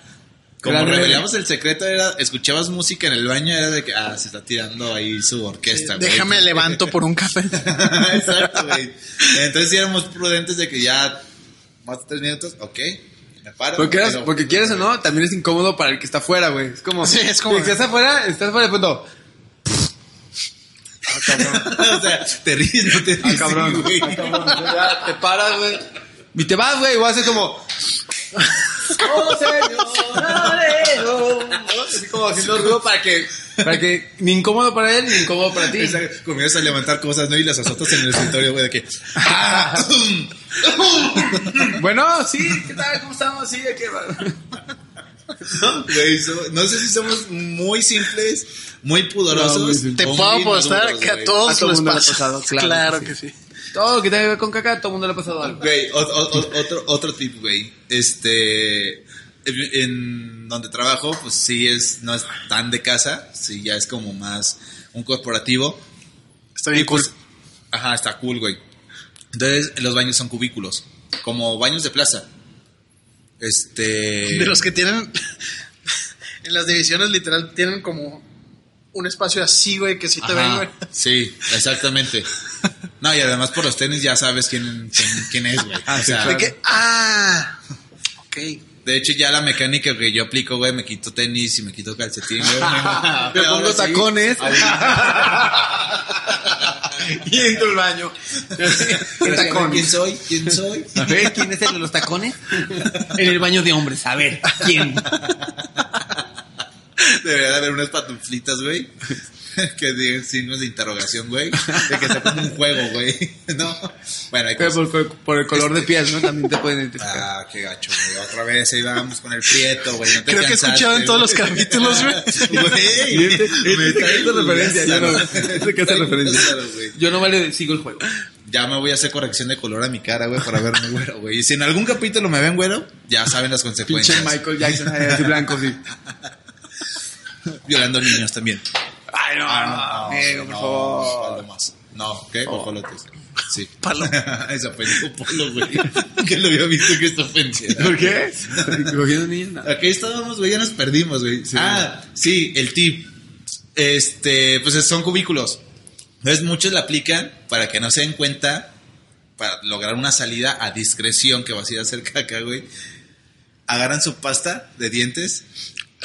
Como Grande. revelamos el secreto, era, escuchabas música en el baño, era de que, ah, se está tirando ahí su orquesta, güey. Déjame levanto por un café. Exacto, güey. Entonces sí éramos prudentes de que ya, más de tres minutos, ok, paro. Porque, eras- pero- porque quieres o no, también es incómodo para el que está afuera, güey. Es como. Sí, es como- Si estás afuera, estás afuera de pronto. o sea, te ríes, no te ríes. Ah, cabrón. güey. Ah, cabrón. Ya, te paras, güey. Y te vas, güey. O haces como. Oh, señor, Así como haciendo ruido para que. Para que ni incómodo para él ni incómodo para ti. Comienzas a levantar cosas, ¿no? Y las azotas en el escritorio, güey, de que... ¡Ah! Bueno, sí, ¿qué tal? ¿Cómo estamos? Sí, aquí va. Güey, so- no sé si somos muy simples, muy pudorosos. No. Te puedo apostar que a todos A todo les mundo le ha pasa. pasado, claro Claro, que que sí. Todo lo que tenga que ver con caca, todo el mundo le ha pasado algo. Güey, otro, otro tip, güey. Este... En donde trabajo, pues sí es... No es tan de casa. Sí, ya es como más un corporativo. Está bien Y pues, Ajá, está cool, güey. Entonces, los baños son cubículos. Como baños de plaza. Este... De los que tienen. en las divisiones, literal, tienen como un espacio así, güey, que sí te Ajá, ven, güey. Sí, exactamente. No, y además por los tenis ya sabes quién, quién, quién es, güey. O sea, De que, ah, ok. De hecho, ya la mecánica que yo aplico, güey, me quito tenis y me quito calcetín, güey. Me pongo sí, tacones. y entro al baño. ¿Quién soy? ¿Quién soy? A ver, ¿quién es el de los tacones? En el baño de hombres, a ver, ¿quién? Debería de haber unas pantuflitas, güey. Que digan signos de interrogación, güey. De que sea como un juego, güey. No. Bueno, hay cosas. por, el color de piel, ¿no? También te pueden identificar. Ah, qué gacho, güey. Otra vez ahí vamos con el prieto, güey. No Creo que he escuchado en todos los capítulos, güey. Güey, Este- me este que hace trae referencia, yo no- este hace Traigo referencia. Yo no vale sigo el juego. Ya me voy a hacer corrección de color a mi cara, güey, para verme güero, güey. Y si en algún capítulo me ven güero, ya saben las Pinche consecuencias. Michael Jackson, así blanco, sí. Violando niños también. Ay, no, Ah, no, amigo, por no, favor. Palomas. No, ¿qué? Guajolotes. Sí. Palo. Es ofensivo polo, güey. Que lo había visto que es ofensivo. ¿Por qué? No. Aquí estábamos, güey, ya nos perdimos, güey. Ah, sí, el tip. Este, pues son cubículos. Entonces muchos la aplican para que no se den cuenta, para lograr una salida a discreción que vas a ir a hacer caca, güey. Agarran su pasta de dientes,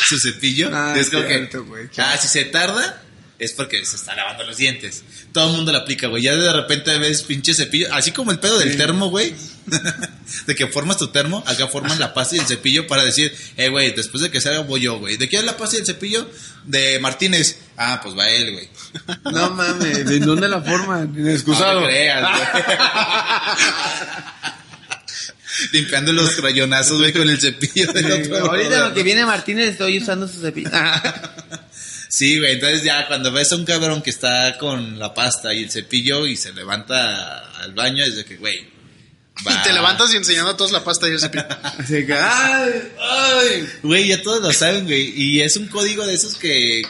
su cepillo. Ah, es como que, cierto, güey, ah, si se tarda, es porque se está lavando los dientes. Todo el mundo lo aplica, güey. Ya de repente ves pinche cepillo, así como el pedo del termo, güey. de que formas tu termo, acá forman la pasta y el cepillo para decir, eh, güey, después de que salga voy yo, güey. ¿De quién es la pasta y el cepillo? De Martínez. Ah, pues va él, güey. No mames, ¿de dónde la forma? No Excusado. te creas, güey. Limpiando los crayonazos, güey, con el cepillo del otro. Ahorita lo que viene Martínez estoy usando su cepillo. Sí, güey, entonces ya cuando ves a un cabrón que está con la pasta y el cepillo y se levanta al baño, es de que, güey. va. Y te levantas y enseñando a todos la pasta y el cepillo. Así que, ay, ay. Güey, ya todos lo saben, güey. Y es un código de esos que,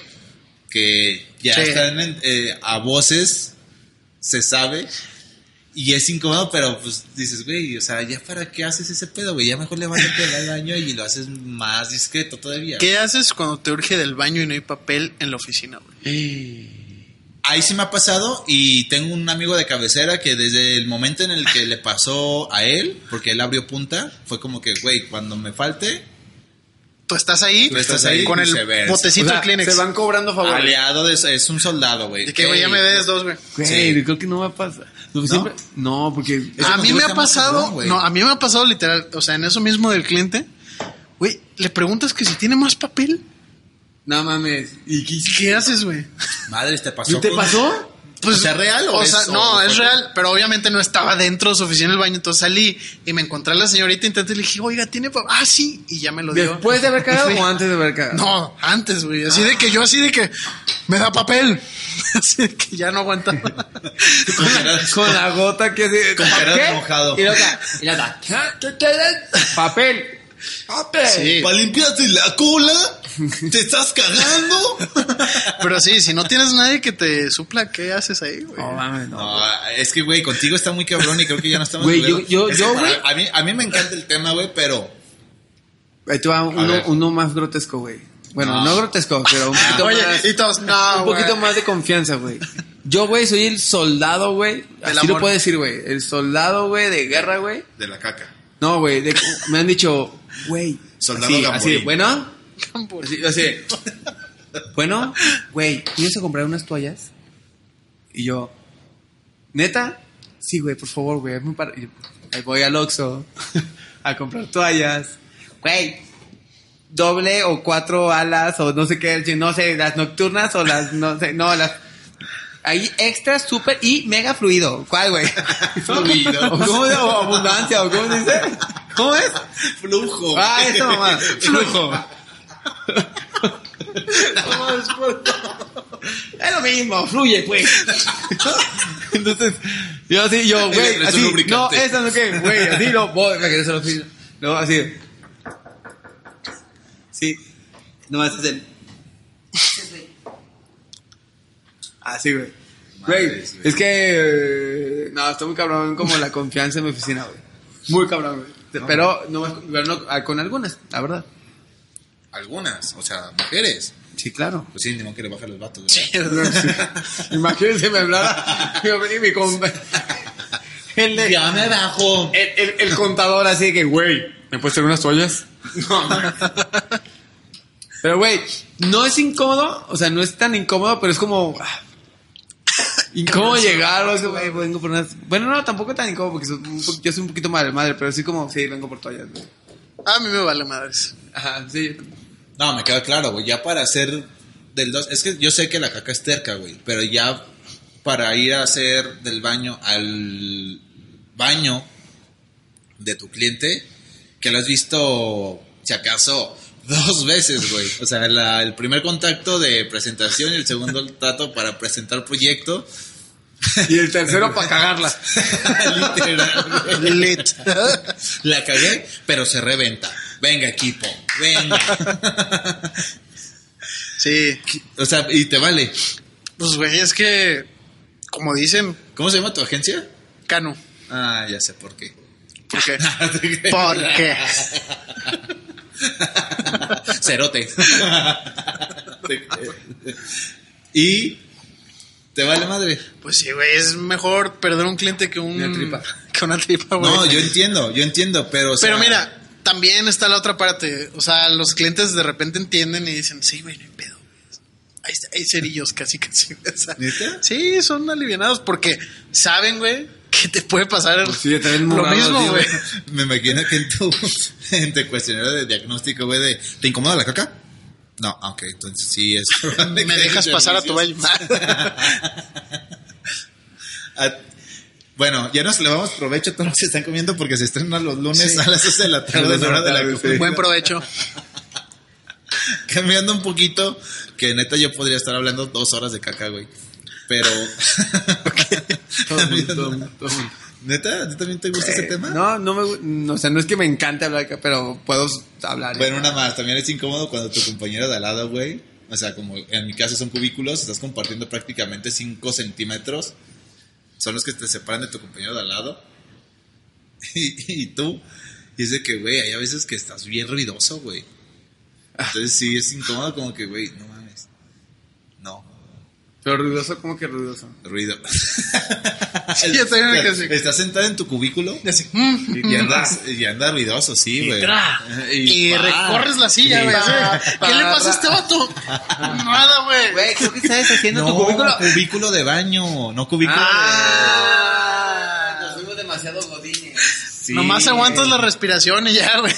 que ya Sí. están en- eh, a voces, se sabe. Y es incómodo, pero pues dices, güey, o sea, ya para qué haces ese pedo, güey. Ya mejor levántate al baño y lo haces más discreto todavía. ¿Qué haces cuando te urge del baño y no hay papel en la oficina, güey? Ahí sí me ha pasado y tengo un amigo de cabecera que desde el momento en el que le pasó a él, porque él abrió punta, fue como que, güey, cuando me falte, Tú estás ahí, Tú estás ahí, con el viceversa. botecito O sea, de Kleenex. se van cobrando favores. aliado de es un soldado, güey. De que, güey, ya me des dos, güey. Sí. creo que no me ha pasado. No, siempre- no, porque... A mí me ha pasado, cabrón, güey. no, a mí me ha pasado literal, o sea, en eso mismo del cliente, güey, le preguntas que si tiene más papel, No mames. ¿Y qué haces, güey? Madre, ¿te pasó? ¿No te con- pasó? Pues, ¿O sea, real o o es- sea, no, o- es real, pero obviamente no estaba dentro de su oficina en el baño, entonces salí y me encontré a la señorita, intenté le dije, oiga, ¿tiene papel? Ah, sí, y ya me lo dio. ¿Después de haber cagado o antes de haber cagado? No, antes, güey, así de que yo así de que, me da papel, así de que ya no aguantaba. Con cara- Con la gota que hace... Con cara de ¿Qué? mojado. Y y luego, ¿qué quieres? Papel. Papel. Sí. ¿Para limpiarte la cola? ¿Te estás cagando? Pero sí, si no tienes nadie que te supla, ¿qué haces ahí, güey? No mames, no. No, es que, güey, contigo está muy cabrón y creo que ya no estamos... Güey, yo- yo- yo, para- güey. A mí, a mí me encanta el tema, güey, pero... Ahí te va uno, uno más grotesco, güey. Bueno, No. no, grotesco, pero un poquito Oye, más... y todos, no, un poquito güey. más de confianza, güey. Yo, güey, soy el soldado, güey. Así lo amor. puedo decir, güey. El soldado, güey, de guerra, güey. De la caca. No, güey. de- Me han dicho, güey. Soldado así, así, bueno. Campo. Así, así. Bueno, güey, ¿tienes que comprar unas toallas? Y yo, ¿neta? Sí, güey, por favor, güey. Ahí voy al Oxxo a comprar toallas. Güey, doble o cuatro alas o no sé qué, no sé, las nocturnas o las, no sé, no, las... Ahí extra, súper y mega fluido. ¿Cuál, güey? Fluido. ¿O ¿Cómo se o abundancia? ¿O cómo se dice? ¿Cómo es? Flujo. Ah, esa mamá. Flujo. Es lo mismo, fluye, pues. Entonces, yo así, yo, güey, así, no, eso no que, güey, así no, voy, a la oficina. No, así. Sí, nomás es el. Así, güey. Güey, es que, eh, no, está muy cabrón como la confianza en mi oficina, güey. Muy cabrón, güey. Pero, no, pero no, con algunas, la verdad. Algunas, o sea, mujeres. Sí, claro. Pues sí, ni modo que le baja los vatos. Imagínense me hablara mi, mi, con- el, de- Ya me bajo. el, el- el contador así de que, güey, ¿me puedes traer unas toallas? No. Pero, güey, no es incómodo, o sea, no es tan incómodo, pero es como... ah, Incómodo llegar, o sea, güey, vengo por unas... Bueno, no, tampoco tan incómodo, porque soy yo soy un poquito madre, madre, pero sí como, sí, vengo por toallas, güey. A mí me vale madres. Ajá, sí. No, me queda claro, güey. Ya para hacer del dos. Es que yo sé que la caca es terca, güey. Pero ya para ir a hacer del baño al baño de tu cliente, que lo has visto, si acaso, dos veces, güey. O sea, la- el primer contacto de presentación y el segundo trato para presentar proyecto. Y el tercero para cagarla. Literal, güey. Lit. La cagué, pero se reventa. Venga, equipo, venga. Sí. O sea, y te vale. Pues, güey, es que, como dicen, ¿Cómo se llama tu agencia? Cano. Ah, ya sé por qué. ¿Por qué? ¿Por qué? Cerote. y te vale madre. Pues sí, güey, es mejor perder un cliente que un... Una tripa. Que una tripa, güey. No, yo entiendo, yo entiendo, pero. o sea, Pero mira, también está la otra parte. O sea, los clientes de repente entienden y dicen, sí, güey, no hay pedo. Hay, hay cerillos casi, casi. Sí, son alivianados porque saben, güey, que te puede pasar Pues sí, lo mismo, güey. Me imagino que en tu, en tu cuestionario de diagnóstico, güey, de ¿te incomoda la caca? No, ah, ok, entonces sí es. Me dejas pasar a tu baño. Bueno, ya nos le vamos provecho a todos los que están comiendo porque se estrenan los lunes a las 12 de la tarde en hora de la comida. Buen provecho. Cambiando un poquito, que neta yo podría estar hablando dos horas de caca, güey. Pero... Todo mundo, todo mundo, todo el mundo. ¿Neta? ¿A ti también te gusta ese Eh, tema? No, no me, no, o sea, no es que me encante hablar acá, pero puedo hablar. Bueno, una más. También es incómodo cuando tu compañero de al lado, güey. O sea, como en mi caso son cubículos, estás compartiendo prácticamente 5 centímetros. Son los que te separan de tu compañero de al lado. Y, y tú. Y es de que, güey, hay a veces que estás bien ruidoso, güey. Entonces sí, es incómodo como que, güey. No, Pero ruidoso, ¿cómo que ruidoso? ruido. Sí, yo también me quedé así. Estás sentado en tu cubículo Y así, mm, y, y andas, y andas ruidoso, sí, güey. Y pa. recorres la silla, Y güey. ¿Qué le pasa a este vato? Nada, güey. Güey, creo que estás haciendo No, tu cubículo. cubículo de baño, no cubículo Ah, Sí, Nomás aguantas güey. la respiración y ya, güey.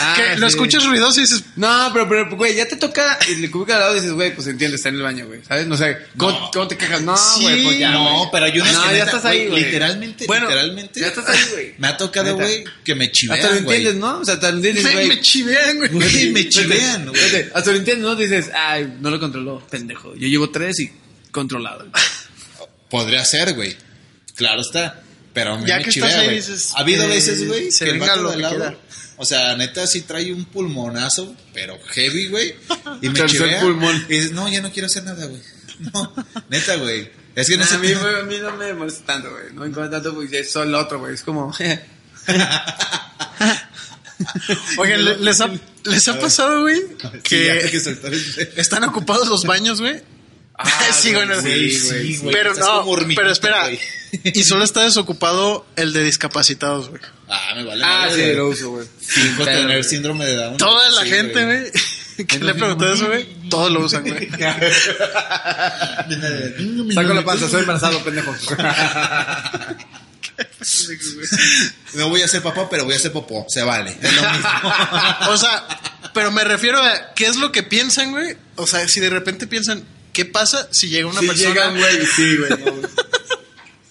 Ah, que lo escuchas ruidoso y dices, No, pero, pero, güey, ya te toca el cubículo al lado y dices, güey, pues entiende, está en el baño, güey. ¿Sabes? No sé, ¿cómo, No. cómo te quejas? No, Sí, güey, pues ya. No, güey. pero yo no No, ya estás ahí, güey. Literalmente, Bueno, literalmente. ya estás ahí, güey. Me ha tocado, Neta. güey, que me chivean, Hasta lo entiendes, ¿no? O sea, hasta lo entiendes, me, güey. me chivean, güey. Güey, me chivean, güey. Hasta lo entiendes, ¿no? Dices, ay, no lo controló, pendejo. Yo llevo tres y controlado. Podría ser, güey. Claro está. Pero a mí Ya me que chivea, estás ahí, güey. dices, Ha habido eh, veces, güey, se que el venga vato lo de que lado, quiera. o sea, neta sí trae un pulmonazo, pero heavy, güey. Y me chivea. pulmón. Y dices, no, ya no quiero hacer nada, güey. No, neta, güey. Es que en a, ese mí, güey, a mí no me molesta tanto, güey. No me incomoda tanto porque es solo el otro, güey. Es como... Oigan, ¿le- ¿les ha, les ha pasado, güey? Sí, Que el- están ocupados los baños, güey. sí, güey. no. güey, sí, güey. Pero Estás no, pero espera. güey. Y solo está desocupado el de discapacitados, güey. Ah, me vale. ah, sí, lo uso, güey. Pero, tener güey. síndrome de Down. Toda la Sí, gente, güey, que le preguntó eso, güey, todos lo usan, güey. Saco la panza, soy embarazado, pendejo. No voy a ser papá, pero voy a ser popó. Se vale. Es lo mismo. O sea, pero me refiero a qué es lo que piensan, güey. O sea, si de repente piensan, ¿qué pasa si llega una Si persona? llegan, güey, sí, güey. No, güey.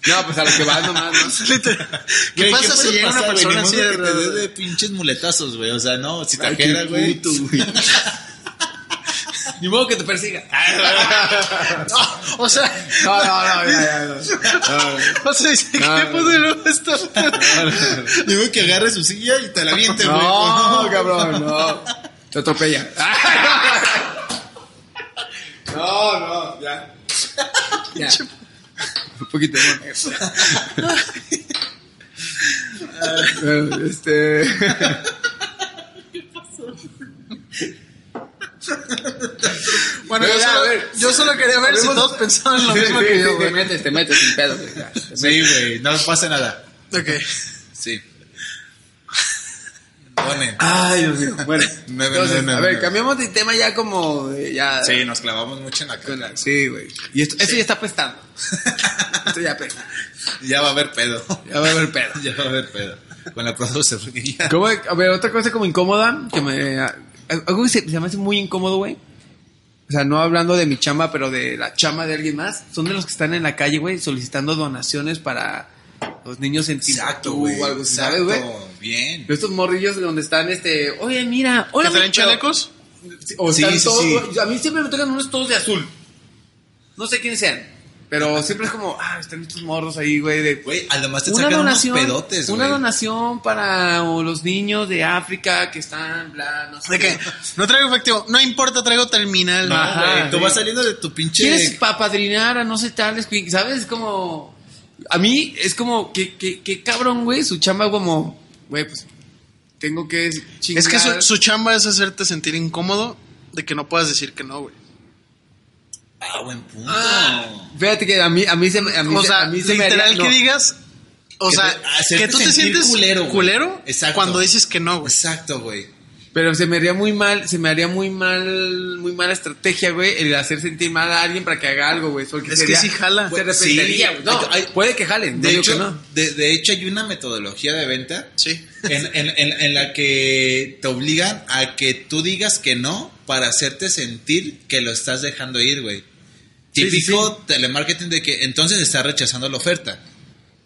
No, pues a lo que vas nomás, ¿no? Literal. ¿Qué pasa si llega una persona Ni así modo de te dé de pinches muletazos, güey. O sea, no, si tajera, qué güey. puto, güey. Ni modo que te persiga. O sea, No, no, no, ya, ya, no. O sea, dice, ¿qué no, poderoso está? Digo que agarre su silla y te la aviente, güey. No, cabrón, no. Te atropella. No, no, ya. Ya. Un poquito más. Bueno, este. Bueno, yo ya, solo, a ver. yo solo quería ver si todos pensaban lo Sí, mismo sí, que yo, Te metes, te metes sin pedo, güey. Sí, güey. No pasa nada. Ok. Sí. Ay, Dios mío. Bueno, No, entonces, no, no, a ver, cambiamos de tema ya como eh, ya. Sí, nos clavamos mucho en la cara. Sí, güey. Y esto, esto ya está apestando. esto ya apesta. Ya va a haber pedo. Ya va a haber pedo. Ya va a haber pedo. Con la ya- ¿Cómo? A ver, otra cosa como incómoda, que me... Algo que se, se me hace muy incómodo, güey. O sea, no hablando de mi chamba, pero de la chamba de alguien más. Son de los que están en la calle, güey, solicitando donaciones para los niños en Exacto, Timbuktu o algo. ¿sabes, güey? Bien. Estos morrillos donde están, este... Oye, mira, hola, ¿Que traen güey, pero- chalecos? O Sí, están sí, todos, sí. A mí siempre me tocan unos todos de azul. No sé quiénes sean. Pero siempre es como, ah, están estos morros ahí, güey, de... Güey, además te una sacan donación, unos pedotes, güey. una donación para los niños de África que están, bla, no sé. ¿De qué? No traigo efectivo. No importa, traigo terminal. No, Ajá, güey. Tú vas saliendo de tu pinche... ¿Quieres papadrinar a no sé tales? ¿sabes? Es como, a mí es como, que, que, que cabrón, güey, su chamba como, güey, pues, tengo que chingar. Es que su, su chamba es hacerte sentir incómodo de que no puedas decir que no, güey. Ah, buen punto. Fíjate que a mí, a mí se me, a mí O se- sea, a mí se me literal haría- que no. digas. O Que sea, te- que tú te sientes culero, culero Exacto. cuando dices que no, güey. Exacto, güey. Pero se me haría muy mal, se me haría muy mal, muy mala estrategia, güey, el hacer sentir mal a alguien para que haga algo, güey. porque Es que sería- sí jala. Se arrepentiría, sí. güey. No, Hay- puede que jalen, De no hecho, que no. de, de hecho, hay una metodología de venta Sí. en, en- en- en la que te obligan a que tú digas que no para hacerte sentir que lo estás dejando ir, güey. Sí, sí, Típico telemarketing de que entonces estás rechazando la oferta.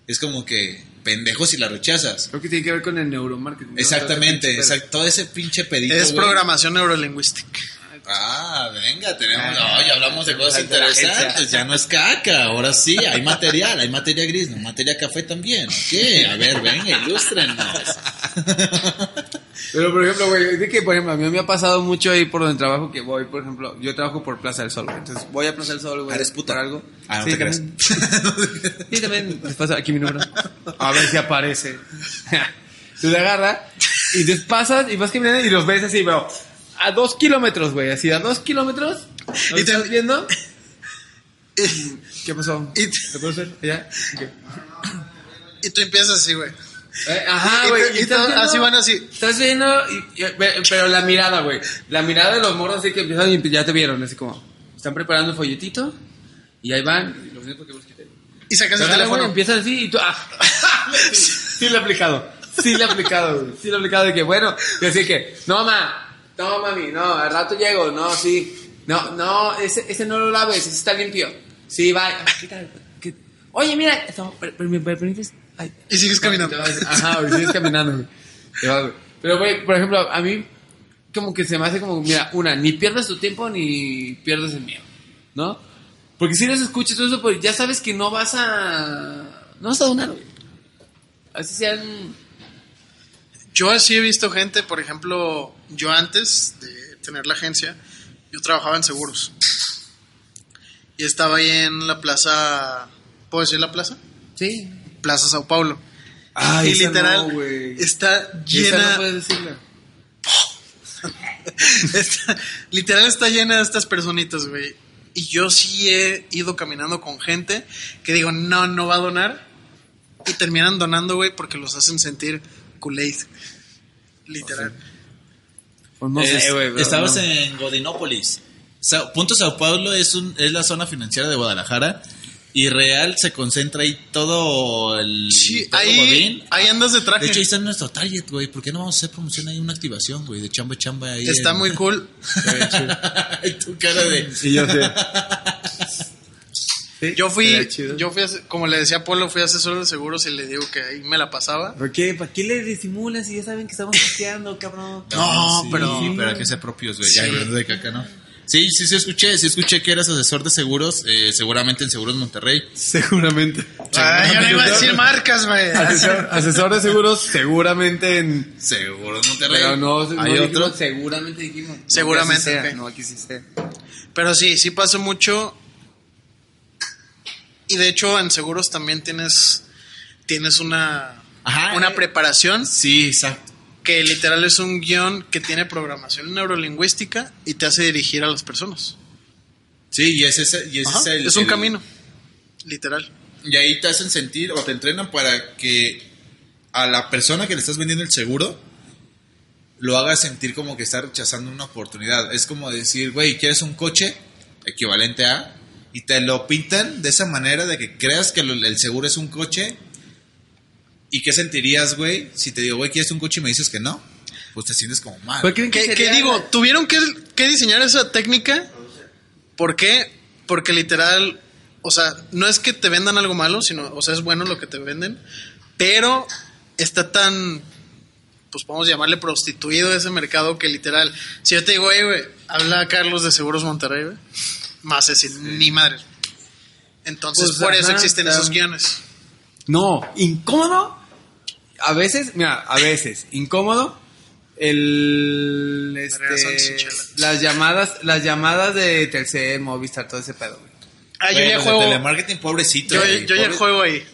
es como que pendejo si la rechazas. Creo que tiene que ver con el neuromarketing. ¿no? Exactamente, Todo ese pinche exacto, todo ese pinche pedito. Es güey. programación neurolingüística. Ah, venga, tenemos. Ah, no, ya hablamos de cosas interesantes. Ya no es caca. Ahora sí, hay material. Hay materia gris, no materia café también. ¿Qué? A ver, venga, ilústrenos. Pero, por ejemplo, güey, de que, por ejemplo, a mí me ha pasado mucho ahí por donde trabajo que voy, por ejemplo, yo trabajo por Plaza del Sol, güey. Entonces, voy a Plaza del Sol, güey. Ah, eres puta. algo. Ah, no sí, te también. sí, también. Les pasa aquí mi número. A ver si aparece. Te agarra y te pasas y vas caminando y los ves así, pero a dos kilómetros, güey. Así, a dos kilómetros. ¿Lo Y te- estás viendo? ¿Qué pasó? ¿Te puedo hacer? ¿Ya? Ok. Y tú empiezas así, güey. Eh, ajá, Y- y güey. y viendo- así van así. Estás viendo, y- y- pero la mirada, güey. La mirada de los morros así que empiezan y ya te vieron, así como, están preparando el folletito, y ahí van, y los únicos que los quité. Y sacas el teléfono. empiezan así, y tú, ah, sí lo he aplicado, sí lo he aplicado, güey. Sí lo he aplicado, de que, bueno, y así que, no, ma, no, mami, no, al rato llego, no, sí, no, no, ese, ese no lo laves, ese está limpio. Sí, va, Oye, mira, pero, ¿me permites? Ay, Y sigues caminando. Ajá, sigues caminando. Pero, güey, por ejemplo, a mí, como que se me hace como, mira, una, ni pierdas tu tiempo ni pierdas el mío, ¿no? Porque si les escuchas todo eso, pues ya sabes que no vas a. No vas a donar, güey. Así sean. Yo así he visto gente, por ejemplo, yo antes de tener la agencia, yo trabajaba en seguros. Y estaba ahí en la plaza, ¿puedo decir la plaza? Sí. Plaza Sao Paulo. Ay, y literal, no, está Esa llena, no puedes decirla. está- literal está llena de estas personitas, güey. Y yo sí he ido caminando con gente que digo, no, no va a donar. Y terminan donando, güey, porque los hacen sentir Kool-Aid. Literal. Pues no Es- pero estabas no. en Godinópolis. Sa- Punto Sao Paulo es, un, es la zona financiera de Guadalajara. Y real se concentra ahí todo el. Sí, todo ahí, ahí andas de traje. De hecho, ahí está nuestro target, güey. ¿Por qué no vamos a hacer promoción ahí, una activación, güey? De chamba chamba ahí. Está en- muy cool. y tu cara de. Sí, yo sé. Yo fui, yo fui, como le decía a Polo, fui asesor de seguros y le digo que ahí me la pasaba. ¿Por qué? ¿Para qué le disimulas si ya saben que estamos hackeando, cabrón? No, Sí, pero- pero hay que ser propios, güey. Sí. Ya, de caca, ¿no? Sí, sí, sí, escuché. Sí, escuché que eras asesor de seguros. eh, seguramente en Seguros Monterrey. Seguramente. Ah, yo no iba a decir marcas, güey. Asesor, asesor de seguros, seguramente en. Seguros Monterrey. Pero no, no hay dijimos, otro. seguramente dijimos. Seguramente. No, aquí sí sea. Pero sí, sí pasó mucho. Y de hecho, en seguros también tienes, tienes una, Ajá, una eh. preparación Sí, exacto. Que literal es un guion que tiene programación neurolingüística y te hace dirigir a las personas. Sí, y ese, ese- y ese es el. es un el- camino, literal. Y ahí te hacen sentir o te entrenan para que a la persona que le estás vendiendo el seguro lo hagas sentir como que está rechazando una oportunidad. Es como decir, güey, ¿quieres un coche? Equivalente a. Y te lo pintan de esa manera de que creas que el seguro es un coche. ¿Y qué sentirías, güey? Si te digo, güey, ¿quieres un coche y me dices que no? Pues te sientes como mal. ¿Por qué creen que ¿Qué, qué sería- digo? ¿Tuvieron que, que diseñar esa técnica? ¿Por qué? Porque literal, o sea, no es que te vendan algo malo, sino, o sea, es bueno lo que te venden, pero está tan, pues podemos llamarle prostituido ese mercado que literal, si yo te digo, "Ey, güey, habla Carlos de Seguros Monterrey, güey, más decir, ni madre. Entonces, Pues, por eso existen esos guiones. No, incómodo. A veces, mira, a veces, incómodo. El. Este, las llamadas, las llamadas de Telcel, Movistar, todo ese pedo, güey. Ah, yo ya de juego, telemarketing, pobrecito. yo, güey, yo ya juego ahí.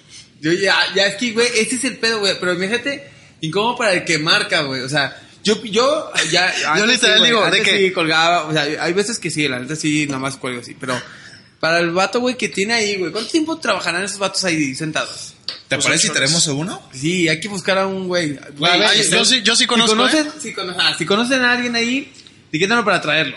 Yo ya, ya es que, güey, ese es el pedo, güey. Pero fíjate, incómodo para el que marca, güey. O sea, yo, yo, ya. antes literal güey, digo, ¿de antes qué? sí colgaba, o sea, hay veces que sí, la neta sí, nada más cuelgo así. Pero para el vato, güey, que tiene ahí, güey, ¿cuánto tiempo trabajarán esos vatos ahí sentados? ¿Te Pues parece si a uno? Sí, hay que buscar a un güey. Güey, A ver, ay, yo sí- yo sí conozco, Si conocen, ¿eh? si, cono- ah, si conocen a alguien ahí, etiquétalo para traerlo.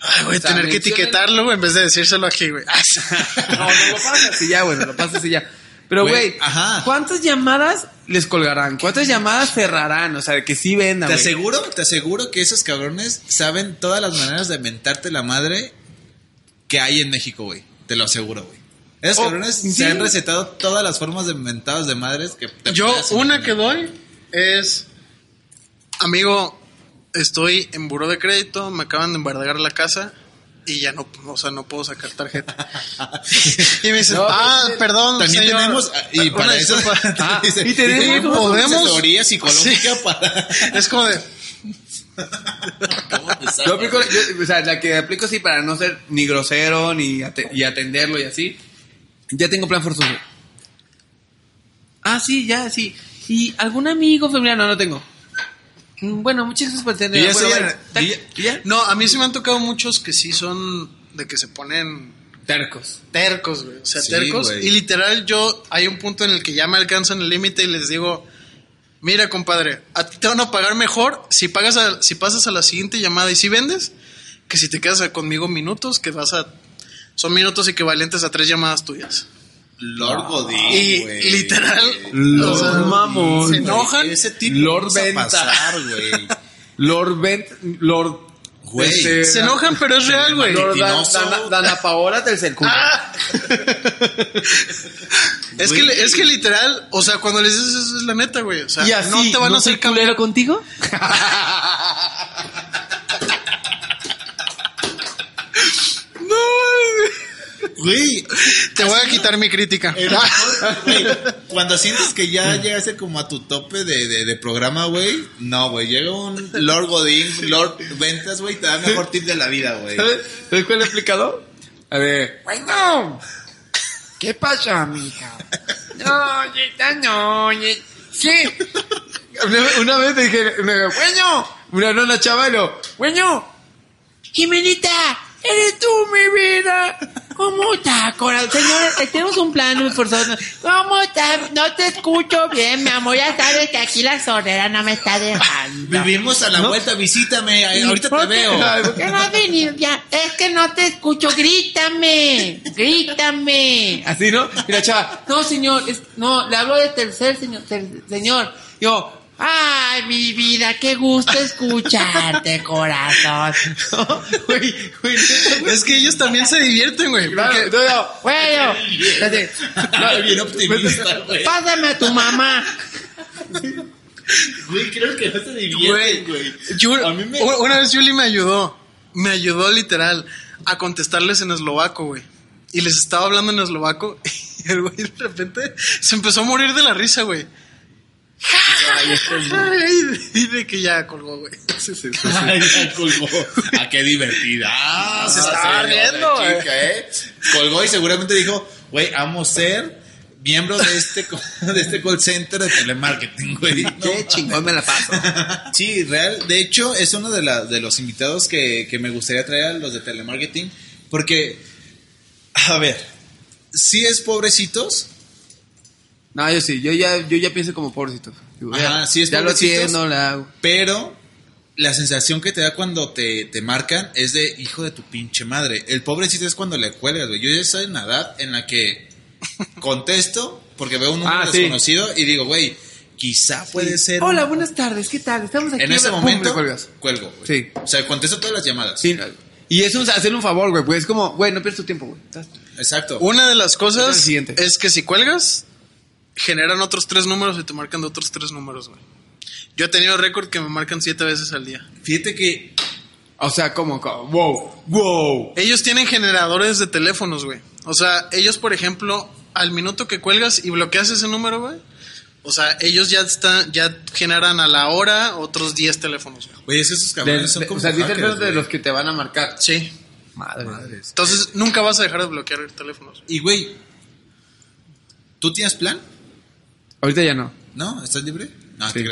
Ay, güey, O sea, tener que etiquetarlo güey, en vez de decírselo aquí, güey. No, no lo pasas y ya, bueno, lo pasas y ya. Pero, Güey, güey. ¿cuántas llamadas les colgarán? ¿Cuántas llamadas cerrarán? O sea, que sí vendan, Te güey. aseguro, te aseguro que esos cabrones saben todas las maneras de mentarte la madre que hay en México, güey. Te lo aseguro, güey. Esos Oh, cabrones ¿sí? se han recetado todas las formas de mentadas de madres que te Yo, una que doy es, amigo, estoy en buró de crédito, me acaban de embargar la casa y ya no, o sea, no puedo sacar tarjeta. y me dice, No, ah, pues, perdón, También señor, tenemos, ah, y para eso, disculpa". Ah, dice, y tenemos- podemos- asesoría psicológica Sí. para... Es como de, Yo aplico, yo- o sea, la que aplico así para no ser ni grosero ni y atenderlo y así. Ya tengo plan forzoso. Ah, sí, ya, sí. ¿Y algún amigo familiar? No, no tengo. Mm, Bueno, muchas gracias por atender. Yo ya Bueno, estoy bye. en- Tac, yo ¿y ya? no, a mí sí me han tocado muchos que sí son de que se ponen Tercos. tercos, güey. O sea, Sí, tercos. güey. Y literal, yo hay un punto en el que ya me alcanzan el límite y les digo, mira, compadre, a ti te van a pagar mejor si pagas a- si pasas a la siguiente llamada y si vendes, que si te quedas conmigo minutos, que vas a son minutos equivalentes a tres llamadas tuyas. Lord Godín, Y güey. literal, Lord o sea, mamón. se enojan. Ese tipo Lord Venta. pasar, güey. Lord Bent, Lord... Güey, Se enojan, pero es real, güey. Dana, Dana Paola Telcel. Ah. Es que, es que literal, o sea, cuando les dices eso es la neta, güey. O sea, ¿Y así no te van a hacer culero contigo? Güey, Te voy a quitar mi crítica. el mejor, güey, cuando sientes que ya llegaste como a tu tope de, de, de programa, güey, no, güey, llega un Lord Godín, Lord Ventas, güey, te da el mejor tip de la vida, güey. ¿Sabes ¿Sabes cuál es el ver. Bueno. ¿Qué pasa, mija? No, Yita, no. ye- ¿Qué? Una, una vez te dije, bueno, una nona chavalo, bueno, Jimenita, eres tú, mi vida. ¿Cómo está, corazón? Señor, eh, tenemos un plan muy forzoso. ¿Cómo está? No te escucho bien, mi amor. Ya sabes que aquí la sordera no me está dejando. Vivimos a la vuelta, visítame, ahorita ¿Por te veo. ¿por qué ¿Qué no has venido ya? Es que no te escucho. Grítame. Grítame. Así, ¿no? Y la chava, no, señor, es- no, le hablo de tercer, señor, ter- señor. Yo, Ay, mi vida, qué gusto escucharte, corazón. no, güey, güey, Es que ellos también se divierten, güey. Porque- Ay, bien optimista, güey. pásame a tu mamá. Güey, creo que no se divierten, güey. Me- Una vez Yuli me ayudó. Me ayudó literal a contestarles en eslovaco, güey. Y les estaba hablando en eslovaco. Y el güey de repente se empezó a morir de la risa, güey. y de que ya colgó, güey. Ay, ya colgó. Ah, qué divertida. Ah, Se estaba riendo, güey. chica, ¿eh? Colgó y seguramente dijo, güey, amo ser miembro de este, de este call center de telemarketing, güey. No qué chingón me la paso. Sí, real. De hecho, es uno de, la, de los invitados que, que me gustaría traer a los de telemarketing. Porque, a ver, sí es pobrecitos. No, yo sí, yo ya, yo ya pienso como pobrecito. Digo, Ajá, ya, sí es ya lo pobrecitos. entiendo, la hago. Pero la sensación que te da cuando te, te marcan es de hijo de tu pinche madre. El pobrecito es cuando le cuelgas, güey. Yo ya estoy en la edad en la que contesto porque veo un número Ah, sí. desconocido y digo, güey, quizá puede ser. Hola, buenas tardes, ¿qué tal? Estamos aquí. En ese momento cuelgas. cuelgo, güey. Sí. O sea, contesto todas las llamadas. Sí, y es un, hacerle un favor, güey, pues es como, güey, no pierdas tu tiempo, güey. Exacto. Una de las cosas es que si cuelgas, generan otros tres números y te marcan de otros tres números, güey. Yo he tenido récord que me marcan siete veces al día. Fíjate que O sea, como, wow, wow. Ellos tienen generadores de teléfonos, güey. O sea, ellos, por ejemplo, al minuto que cuelgas y bloqueas ese número, güey. O sea, ellos ya están, ya generan a la hora otros 10 teléfonos, güey. Esos De- son de- como o sea, dice hackers, de güey. los que te van a marcar. Sí. Madre. Entonces, nunca vas a dejar de bloquear teléfonos. Y güey, ¿tú tienes plan? Ahorita ya no. ¿No? ¿Estás libre? No, Sí.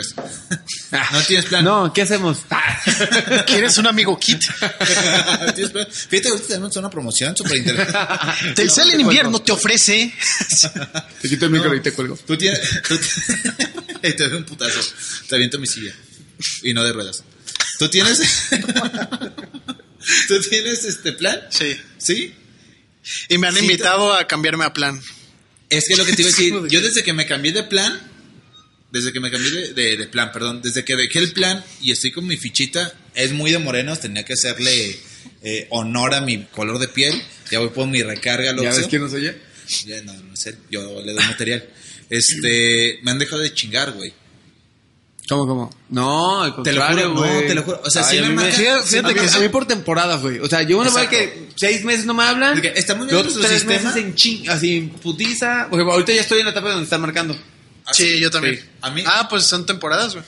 Ah, No tienes plan. No, ¿qué hacemos? Ah. ¿Quieres un amigo kit? ¿Tienes plan? Fíjate, ahorita tenemos una promoción súper interesante. Telcel en invierno te ofrece. Te quito el micro y te cuelgo. Tú tienes. Tú te doy un putazo. Te aviento mi silla. Y no de ruedas. ¿Tú tienes. ¿Tú tienes este plan? Sí. ¿Sí? Y me han Sí, invitado a cambiarme a plan. Es que lo que te iba a decir, ¿Cómo de yo desde que me cambié de plan, desde que me cambié de, de- de plan, perdón, desde que dejé el plan y estoy con mi fichita, es muy de morenos, tenía que hacerle eh, honor a mi color de piel, ya voy por mi recarga, ¿Ya Loxo. ves quién nos oye? Ya no, no sé, yo le doy material. Este, me han dejado de chingar, güey. ¿Cómo, cómo? No, al Te lo contrario, juro, no, güey. te lo juro. O sea, Ay, sí me mí marca- Fíjate, fíjate que a mí por temporadas, güey. O sea, yo una vez que seis meses no me hablan. Está muy bien nuestro tres sistema. meses en ching, así en putiza. Porque ahorita ya estoy en la etapa donde están marcando. Ah, Sí, yo también. Sí. A mí. Ah, pues son temporadas, güey.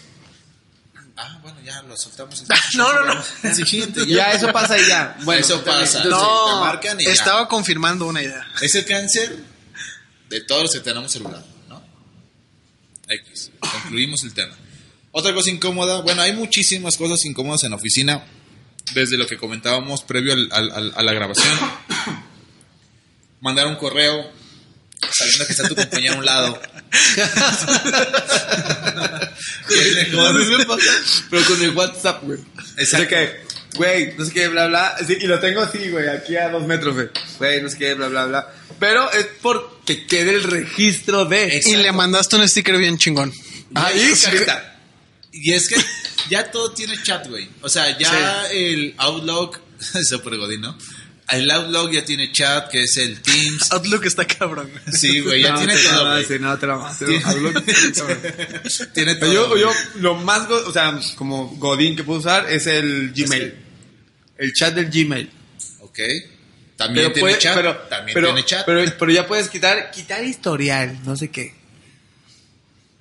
Ah, bueno, ya lo soltamos. No, no, no. El siguiente, Ya, eso pasa y ya. Bueno, Eso pasa. Entonces, te No, marcan y ya. estaba confirmando una idea. Es el cáncer de todos los que tenemos celular, ¿no? X. Concluimos el tema. Otra cosa incómoda, bueno, hay muchísimas cosas incómodas en la oficina, desde lo que comentábamos previo al- al- al- a la grabación. Mandar un correo sabiendo que está tu compañero a un lado. Pero con el WhatsApp, güey. Exacto. Que, güey, no sé qué, bla, bla. Sí, y lo tengo así, güey, aquí a dos metros, güey. Güey, no sé qué, bla, bla, bla. Pero es porque quede el registro de. Y le mandaste un sticker bien chingón. Ahí, Sí. carita. Y es que ya todo tiene chat, güey. O sea, ya el Outlook, super godín, ¿no? El Outlook ya tiene chat, que es el Teams. Outlook está cabrón. Sí, güey, ya No, tiene te todo, güey. hace, No, te hace. Tiene- Tiene todo. Yo, yo, lo más, o sea, como Godín que puedo usar es el Gmail. El chat del Gmail. Ok. También tiene puede- chat. pero, También pero- tiene chat. Pero, pero ya puedes quitar, quitar historial, no sé qué.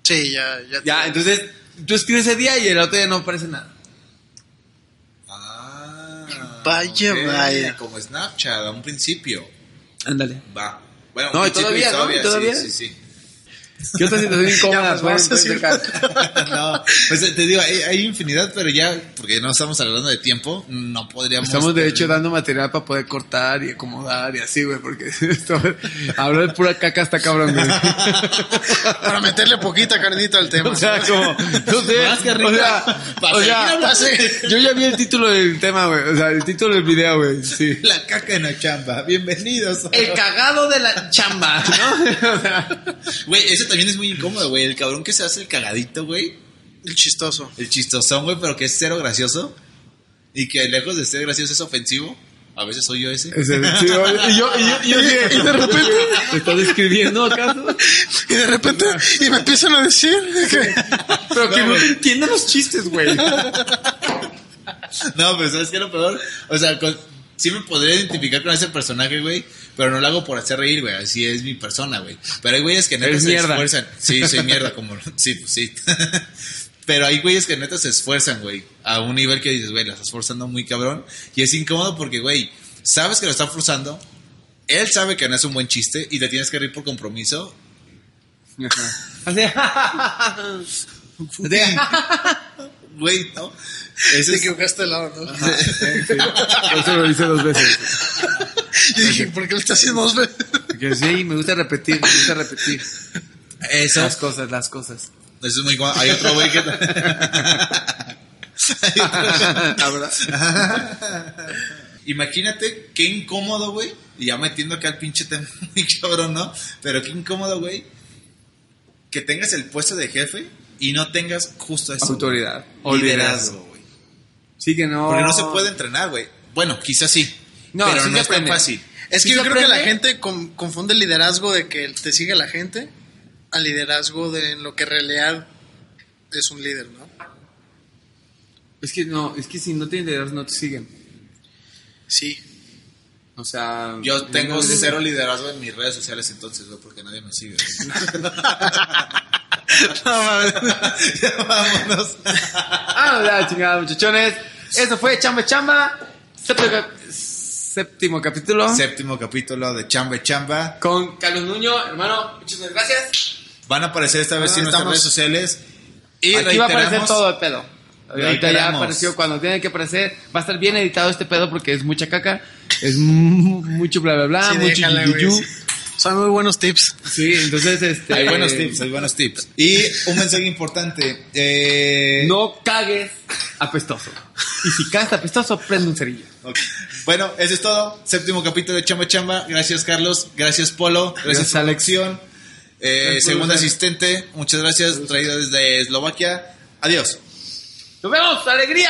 Sí, ya, ya. Ya, entonces, tú escribes ese día y el otro día no aparece nada. Ah, Vaya, ok. vaya. Como Snapchat a un principio. Ándale. Va. Bueno, No, y todavía, ¿no? ¿Y todavía? Sí, sí, sí. ¿Qué otra situación incómoda sacar? no, pues te digo, hay, hay infinidad, pero ya, porque no estamos hablando de tiempo, no podríamos. Estamos de hecho dando material para poder cortar y acomodar y así, güey, porque esto, hablar de pura caca está cabrón, güey. Para meterle poquita carnita al tema. O sea, como, no sé, Más carnita. o sea, o sea, yo ya vi el título del tema, güey, o sea, el título del video, güey, sí. La caca en la chamba. Bienvenidos. El cagado de la chamba, ¿no? O sea, Güey, eso también es muy incómodo, güey. El cabrón que se hace el cagadito, güey. El chistoso. El chistosón, güey, pero que es cero gracioso. Y que lejos de ser gracioso es ofensivo. A veces soy yo ese. ese, sí, y yo, y yo, y yo, sí, Y de repente- ¿me estás describiendo acaso? Y de repente, y me empiezan a decir que Pero que no te entiendan los chistes, güey. No, pero ¿sabes qué es lo peor? O sea, con- sí me podría identificar con ese personaje, güey. Pero no lo hago por hacer reír, güey. Así es mi persona, güey. Pero hay güeyes que neta Eres se mierda. esfuerzan. Sí, soy mierda, como. Sí, pues sí. Pero hay güeyes que neta se esfuerzan, güey. A un nivel que dices, güey, la estás forzando muy cabrón. Y es incómodo porque, güey, sabes que lo está forzando. Él sabe que no es un buen chiste y te tienes que reír por compromiso. Así. Güey, ¿no? Ese te es, equivocaste de lado, ¿no? Por eso lo hice dos veces. Yo dije, ¿por qué lo estás haciendo dos veces? Que sí, me gusta repetir, me gusta repetir. eso, Las cosas, las cosas. eso es muy incómodo. Hay otro güey que... Imagínate qué incómodo, güey. Y ya metiendo acá el pinche tema muy cabrón, ¿no? Pero qué incómodo, güey. Que tengas el puesto de jefe y no tengas justo eso. Autoridad. Liderazgo. Sí que no. Porque no se puede entrenar, güey. Bueno, quizás sí. No, pero sí no es tan fácil. Es que ¿Sí yo creo que la gente con- confunde el liderazgo de que te sigue la gente al liderazgo de lo que en realidad es un líder, ¿no? Es que no, es que si no tienes liderazgo no te siguen. Sí. O sea. Yo tengo cero liderazgo en mis redes sociales entonces, güey, porque nadie me sigue. No, mames. ya vámonos. Ah, ya, chingada, muchachones. Eso fue Chamba Chamba. Séptimo, cap- séptimo capítulo. Séptimo capítulo de Chamba Chamba. Con Carlos Nuño, hermano. Muchas gracias. Van a aparecer esta vez en nuestras redes sociales. Y Aquí va a aparecer todo el pedo. Ahorita ya apareció cuando tiene que aparecer. Va a estar bien editado este pedo porque es mucha caca. Es mu- mucho bla bla bla. Sí, mucho déjala, yuyu. güey. Son muy buenos tips. Sí, entonces este. Hay buenos tips, hay buenos tips. Y un mensaje importante. Eh, No cagues apestoso. Y si cagas apestoso, prende un cerillo. Bueno, eso es todo. Séptimo capítulo de Chamba Chamba. Gracias, Carlos. Gracias, Polo. Gracias, Gracias, Alex. Selección. Eh, segundo asistente. Muchas gracias. Traído desde Eslovaquia. Adiós. ¡Nos vemos! ¡Alegría!